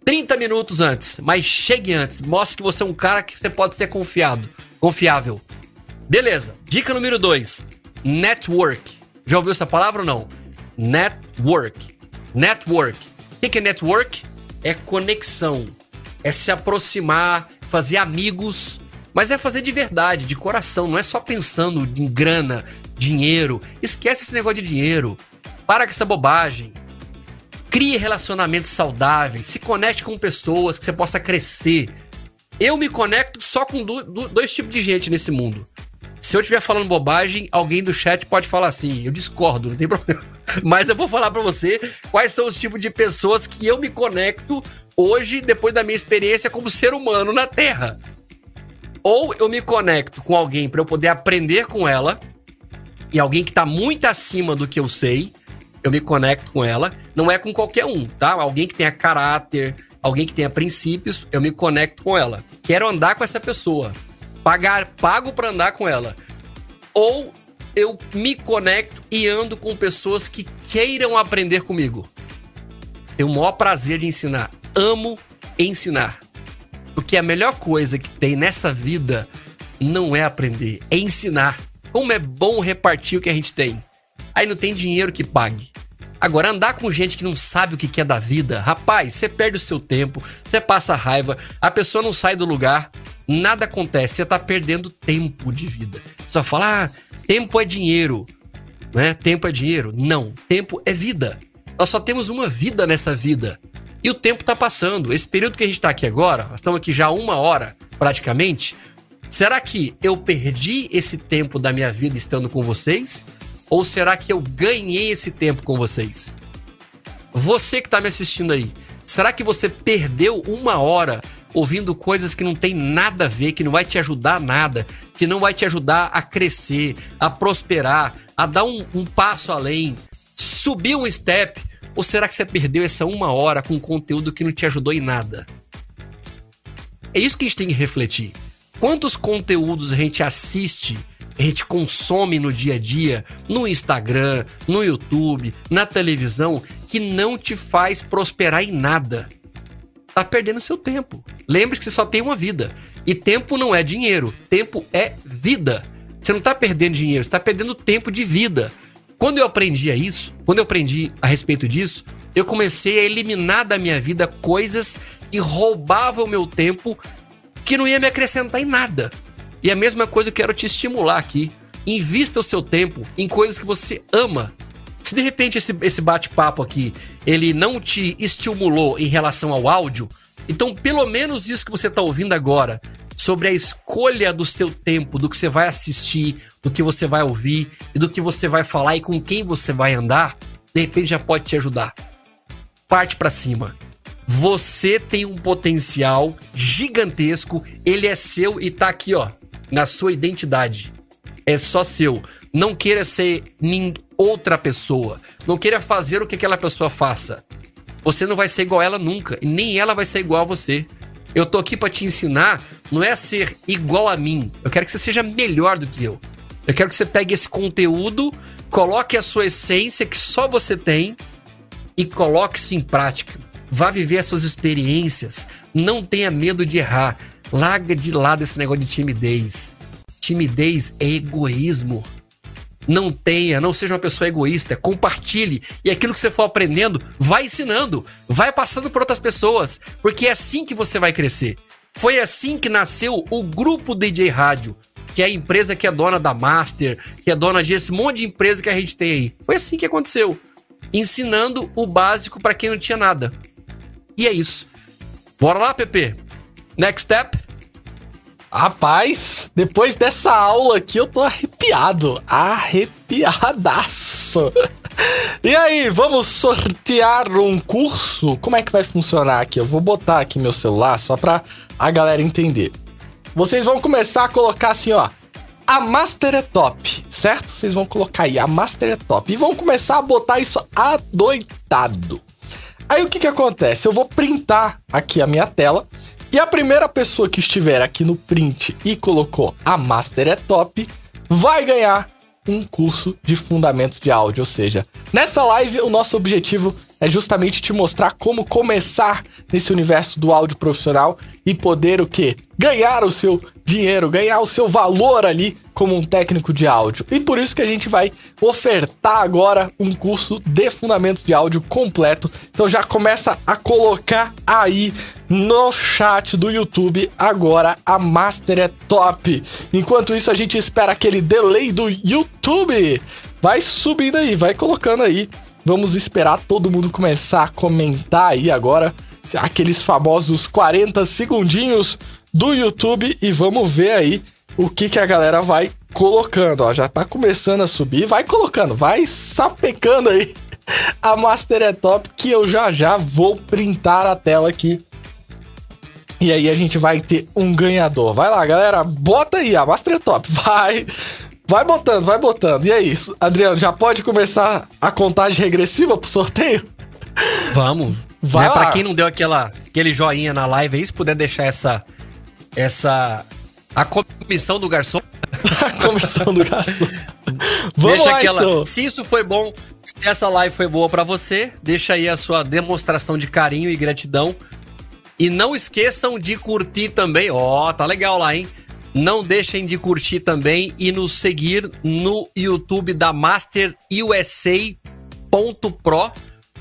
30 minutos antes, mas chegue antes. Mostre que você é um cara que você pode ser confiado, confiável. Beleza. Dica número 2. Network. Já ouviu essa palavra ou não? Network. Network. O que é network? É conexão. É se aproximar, fazer amigos, mas é fazer de verdade, de coração, não é só pensando em grana, dinheiro. Esquece esse negócio de dinheiro. Para com essa bobagem. Crie relacionamentos saudáveis, se conecte com pessoas que você possa crescer. Eu me conecto só com do, do, dois tipos de gente nesse mundo. Se eu estiver falando bobagem, alguém do chat pode falar assim. Eu discordo, não tem problema. Mas eu vou falar para você quais são os tipos de pessoas que eu me conecto hoje, depois da minha experiência como ser humano na Terra. Ou eu me conecto com alguém para eu poder aprender com ela, e alguém que tá muito acima do que eu sei, eu me conecto com ela. Não é com qualquer um, tá? Alguém que tenha caráter, alguém que tenha princípios, eu me conecto com ela. Quero andar com essa pessoa. Pagar, pago para andar com ela. Ou eu me conecto e ando com pessoas que queiram aprender comigo. Tenho o maior prazer de ensinar amo ensinar. Porque a melhor coisa que tem nessa vida não é aprender, é ensinar. Como é bom repartir o que a gente tem. Aí não tem dinheiro que pague. Agora, andar com gente que não sabe o que é da vida, rapaz, você perde o seu tempo, você passa raiva, a pessoa não sai do lugar, nada acontece, você tá perdendo tempo de vida. Só fala, ah, tempo é dinheiro, né? Tempo é dinheiro. Não, tempo é vida. Nós só temos uma vida nessa vida. E o tempo está passando. Esse período que a gente está aqui agora, nós estamos aqui já uma hora praticamente. Será que eu perdi esse tempo da minha vida estando com vocês? Ou será que eu ganhei esse tempo com vocês? Você que está me assistindo aí, será que você perdeu uma hora ouvindo coisas que não tem nada a ver, que não vai te ajudar nada, que não vai te ajudar a crescer, a prosperar, a dar um, um passo além, subir um step? Ou será que você perdeu essa uma hora com conteúdo que não te ajudou em nada? É isso que a gente tem que refletir. Quantos conteúdos a gente assiste, a gente consome no dia a dia, no Instagram, no YouTube, na televisão, que não te faz prosperar em nada? Tá perdendo seu tempo. Lembre-se que você só tem uma vida. E tempo não é dinheiro, tempo é vida. Você não tá perdendo dinheiro, você tá perdendo tempo de vida. Quando eu aprendi a isso, quando eu aprendi a respeito disso, eu comecei a eliminar da minha vida coisas que roubavam o meu tempo, que não ia me acrescentar em nada. E a mesma coisa eu quero te estimular aqui. Invista o seu tempo em coisas que você ama. Se de repente esse, esse bate-papo aqui, ele não te estimulou em relação ao áudio, então pelo menos isso que você está ouvindo agora sobre a escolha do seu tempo, do que você vai assistir, do que você vai ouvir e do que você vai falar e com quem você vai andar, de repente já pode te ajudar. Parte para cima. Você tem um potencial gigantesco, ele é seu e tá aqui, ó, na sua identidade. É só seu. Não queira ser outra pessoa. Não queira fazer o que aquela pessoa faça. Você não vai ser igual a ela nunca, e nem ela vai ser igual a você. Eu tô aqui para te ensinar, não é ser igual a mim. Eu quero que você seja melhor do que eu. Eu quero que você pegue esse conteúdo, coloque a sua essência que só você tem e coloque-se em prática. vá viver as suas experiências. Não tenha medo de errar. Larga de lado esse negócio de timidez. Timidez é egoísmo. Não tenha, não seja uma pessoa egoísta, compartilhe. E aquilo que você for aprendendo, vai ensinando, vai passando por outras pessoas, porque é assim que você vai crescer. Foi assim que nasceu o grupo DJ Rádio, que é a empresa que é dona da Master, que é dona desse monte de empresa que a gente tem aí. Foi assim que aconteceu. Ensinando o básico para quem não tinha nada. E é isso. Bora lá, Pepe. Next step. Rapaz, depois dessa aula aqui eu tô arrepiado. Arrepiadaço. E aí, vamos sortear um curso? Como é que vai funcionar aqui? Eu vou botar aqui meu celular só pra a galera entender. Vocês vão começar a colocar assim, ó. A Master é top, certo? Vocês vão colocar aí, a Master é top. E vão começar a botar isso adoitado. Aí o que que acontece? Eu vou printar aqui a minha tela e a primeira pessoa que estiver aqui no print e colocou a Master é top, vai ganhar um curso de fundamentos de áudio. Ou seja, nessa live o nosso objetivo é justamente te mostrar como começar nesse universo do áudio profissional e poder o quê? Ganhar o seu dinheiro, ganhar o seu valor ali como um técnico de áudio. E por isso que a gente vai ofertar agora um curso de fundamentos de áudio completo. Então já começa a colocar aí no chat do YouTube agora a Master é top. Enquanto isso a gente espera aquele delay do YouTube. Vai subindo aí, vai colocando aí. Vamos esperar todo mundo começar a comentar aí agora aqueles famosos 40 segundinhos do YouTube e vamos ver aí o que, que a galera vai colocando. Ó, já tá começando a subir, vai colocando, vai sapecando aí a Master é Top que eu já já vou printar a tela aqui. E aí a gente vai ter um ganhador. Vai lá, galera, bota aí a Master é Top. Vai. Vai botando, vai botando. E é isso. Adriano, já pode começar a contagem regressiva pro sorteio? Vamos. Vai né, Pra quem não deu aquela, aquele joinha na live aí, se puder deixar essa. Essa. A comissão do garçom. a comissão do garçom. Vamos deixa lá, aquela. Então. Se isso foi bom, se essa live foi boa para você, deixa aí a sua demonstração de carinho e gratidão. E não esqueçam de curtir também. Ó, oh, tá legal lá, hein? Não deixem de curtir também e nos seguir no YouTube da Master USA.pro.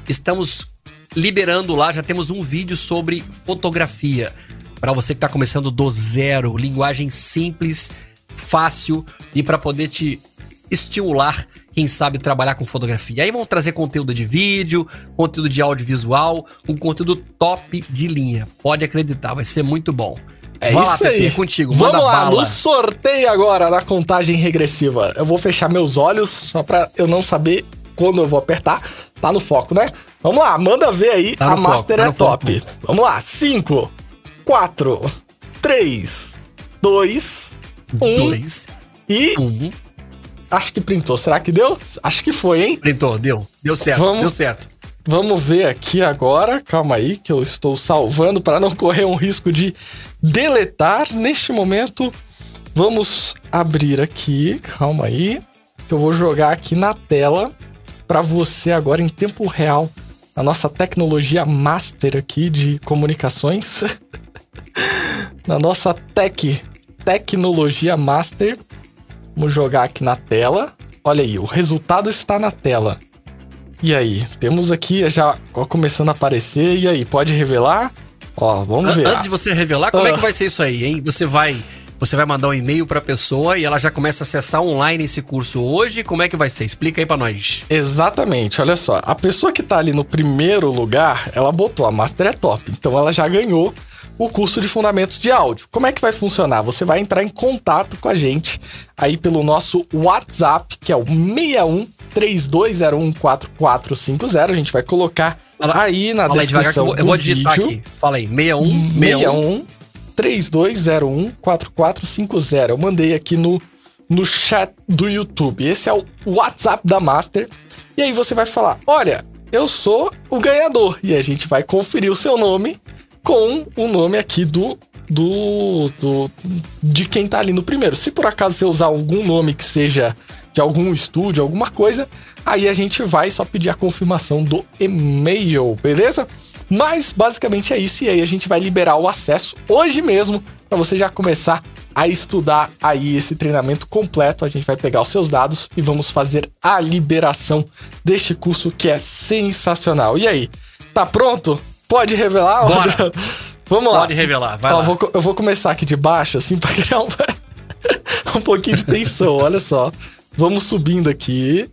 Estamos liberando lá, já temos um vídeo sobre fotografia. Para você que está começando do zero, linguagem simples, fácil e para poder te estimular, quem sabe, trabalhar com fotografia. Aí vamos trazer conteúdo de vídeo, conteúdo de audiovisual, um conteúdo top de linha. Pode acreditar, vai ser muito bom. É Vai isso lá, aí. Pepe, contigo. Vamos lá, bala. no sorteio agora, na contagem regressiva. Eu vou fechar meus olhos só pra eu não saber quando eu vou apertar. Tá no foco, né? Vamos lá, manda ver aí. Tá a Master foco, tá é top. Foco. Vamos lá, 5, 4, 3, 2, 1. 2 e. 1. Acho que printou. Será que deu? Acho que foi, hein? Printou, deu. Deu certo, Vamos... deu certo. Vamos ver aqui agora. Calma aí, que eu estou salvando para não correr um risco de deletar. Neste momento, vamos abrir aqui. Calma aí, que eu vou jogar aqui na tela para você agora em tempo real. A nossa tecnologia master aqui de comunicações. na nossa tech, tecnologia master. Vamos jogar aqui na tela. Olha aí, o resultado está na tela. E aí, temos aqui já começando a aparecer. E aí, pode revelar? Ó, vamos ver. Antes de você revelar, como é que ah. vai ser isso aí, hein? Você vai você vai mandar um e-mail para a pessoa e ela já começa a acessar online esse curso hoje. Como é que vai ser? Explica aí para nós. Exatamente. Olha só, a pessoa que tá ali no primeiro lugar, ela botou a Master é Top. Então ela já ganhou o curso de fundamentos de áudio. Como é que vai funcionar? Você vai entrar em contato com a gente aí pelo nosso WhatsApp, que é o 61 32014450. A gente vai colocar Fala, aí na descrição eu, eu vou digitar vídeo. aqui. Fala aí, 61 61 3201 4450. Eu mandei aqui no no chat do YouTube. Esse é o WhatsApp da Master. E aí você vai falar: "Olha, eu sou o ganhador". E a gente vai conferir o seu nome com o nome aqui do do, do de quem tá ali no primeiro. Se por acaso você usar algum nome que seja de algum estúdio, alguma coisa, aí a gente vai só pedir a confirmação do e-mail, beleza? Mas basicamente é isso e aí a gente vai liberar o acesso hoje mesmo para você já começar a estudar aí esse treinamento completo. A gente vai pegar os seus dados e vamos fazer a liberação deste curso que é sensacional. E aí, tá pronto? Pode revelar? Bora. Vamos lá. Pode revelar, vai Ó, lá. Vou, eu vou começar aqui de baixo, assim, pra criar um, um pouquinho de tensão. Olha só. Vamos subindo aqui.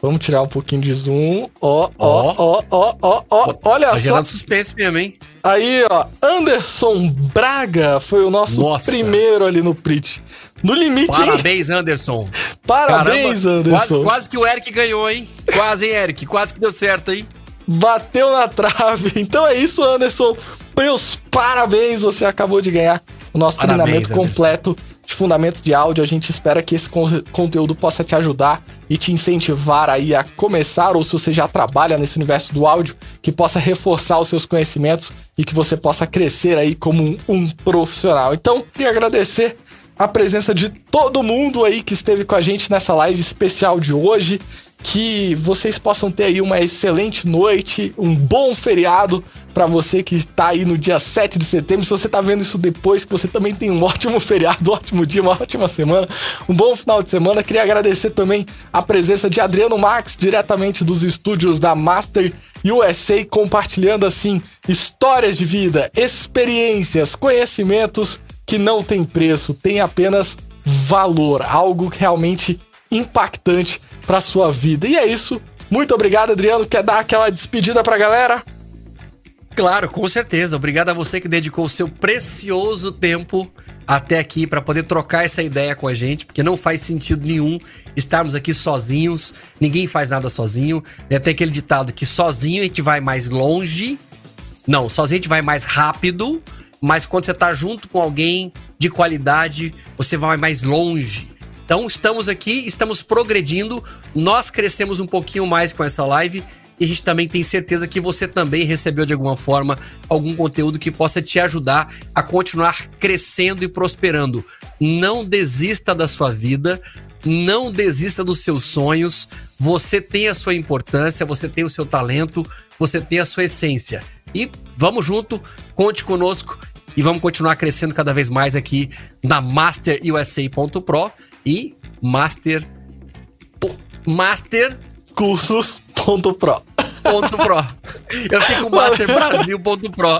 Vamos tirar um pouquinho de zoom. Ó, ó, ó, ó, ó, ó. Olha Tá só. gerando suspense mesmo, hein? Aí, ó. Anderson Braga foi o nosso Nossa. primeiro ali no Prit. No limite, hein? Parabéns, Anderson. Parabéns, Caramba, Anderson. Quase, quase que o Eric ganhou, hein? Quase, hein, Eric? Quase que deu certo, hein? Bateu na trave. Então é isso, Anderson. Meus parabéns, você acabou de ganhar o nosso Parabéns, treinamento Anderson. De fundamentos de áudio. A gente espera que esse con- conteúdo possa te ajudar e te incentivar aí a começar, ou se você já trabalha nesse universo do áudio, que possa reforçar os seus conhecimentos e que você possa crescer aí como um, um profissional. Então, queria agradecer a presença de todo mundo aí que esteve com a gente nessa live especial de hoje. Que vocês possam ter aí uma excelente noite, um bom feriado para você que tá aí no dia 7 de setembro. Se você tá vendo isso depois, que você também tem um ótimo feriado, um ótimo dia, uma ótima semana, um bom final de semana. Queria agradecer também a presença de Adriano Max, diretamente dos estúdios da Master USA, compartilhando assim histórias de vida, experiências, conhecimentos que não tem preço, tem apenas valor, algo realmente impactante para sua vida. E é isso. Muito obrigado, Adriano. Quer dar aquela despedida pra galera? Claro, com certeza. Obrigado a você que dedicou o seu precioso tempo até aqui para poder trocar essa ideia com a gente, porque não faz sentido nenhum estarmos aqui sozinhos. Ninguém faz nada sozinho. Né? Tem aquele ditado que sozinho a gente vai mais longe. Não, sozinho a gente vai mais rápido, mas quando você tá junto com alguém de qualidade, você vai mais longe. Então estamos aqui, estamos progredindo, nós crescemos um pouquinho mais com essa live e a gente também tem certeza que você também recebeu de alguma forma algum conteúdo que possa te ajudar a continuar crescendo e prosperando. Não desista da sua vida, não desista dos seus sonhos. Você tem a sua importância, você tem o seu talento, você tem a sua essência. E vamos junto, conte conosco e vamos continuar crescendo cada vez mais aqui na masterusa.pro e master po- master Cursos.pro. ponto pro. Eu fico masterbrasil.pro.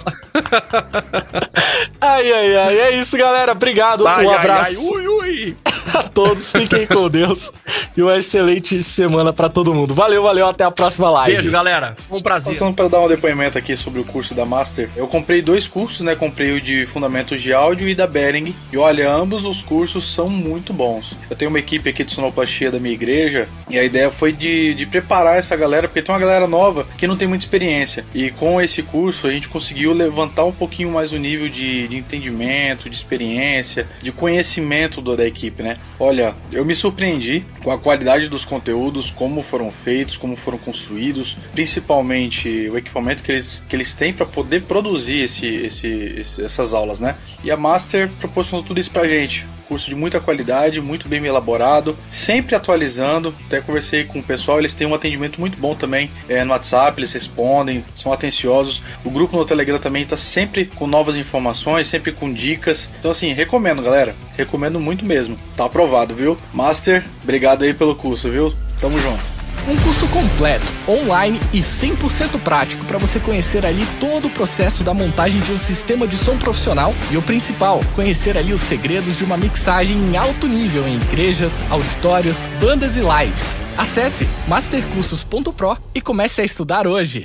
Ai, ai, ai. É isso, galera. Obrigado. um abraço ui, ui. A todos. Fiquem com Deus. E uma excelente semana pra todo mundo. Valeu, valeu. Até a próxima live. Beijo, galera. Foi um prazer. Passando para dar um depoimento aqui sobre o curso da Master, eu comprei dois cursos, né? Comprei o de Fundamentos de Áudio e da Bering. E olha, ambos os cursos são muito bons. Eu tenho uma equipe aqui de sonoplastia da minha igreja e a ideia foi de, de preparar essa galera, porque tem uma galera nova que não tem muita experiência. E com esse curso a gente conseguiu levantar um pouquinho mais o nível de, de entendimento, de experiência, de conhecimento do, da equipe, né? Olha, eu me surpreendi com a qualidade dos conteúdos, como foram feitos, como foram construídos, principalmente o equipamento que eles, que eles têm para poder produzir esse, esse, essas aulas, né? E a Master proporcionou tudo isso pra gente. Curso de muita qualidade, muito bem elaborado, sempre atualizando. Até conversei com o pessoal, eles têm um atendimento muito bom também é, no WhatsApp, eles respondem, são atenciosos. O grupo no Telegram também está sempre com novas informações, sempre com dicas. Então, assim, recomendo, galera. Recomendo muito mesmo. Tá aprovado, viu? Master, obrigado aí pelo curso, viu? Tamo junto. Um curso completo, online e 100% prático para você conhecer ali todo o processo da montagem de um sistema de som profissional e o principal, conhecer ali os segredos de uma mixagem em alto nível em igrejas, auditórios, bandas e lives. Acesse mastercursos.pro e comece a estudar hoje.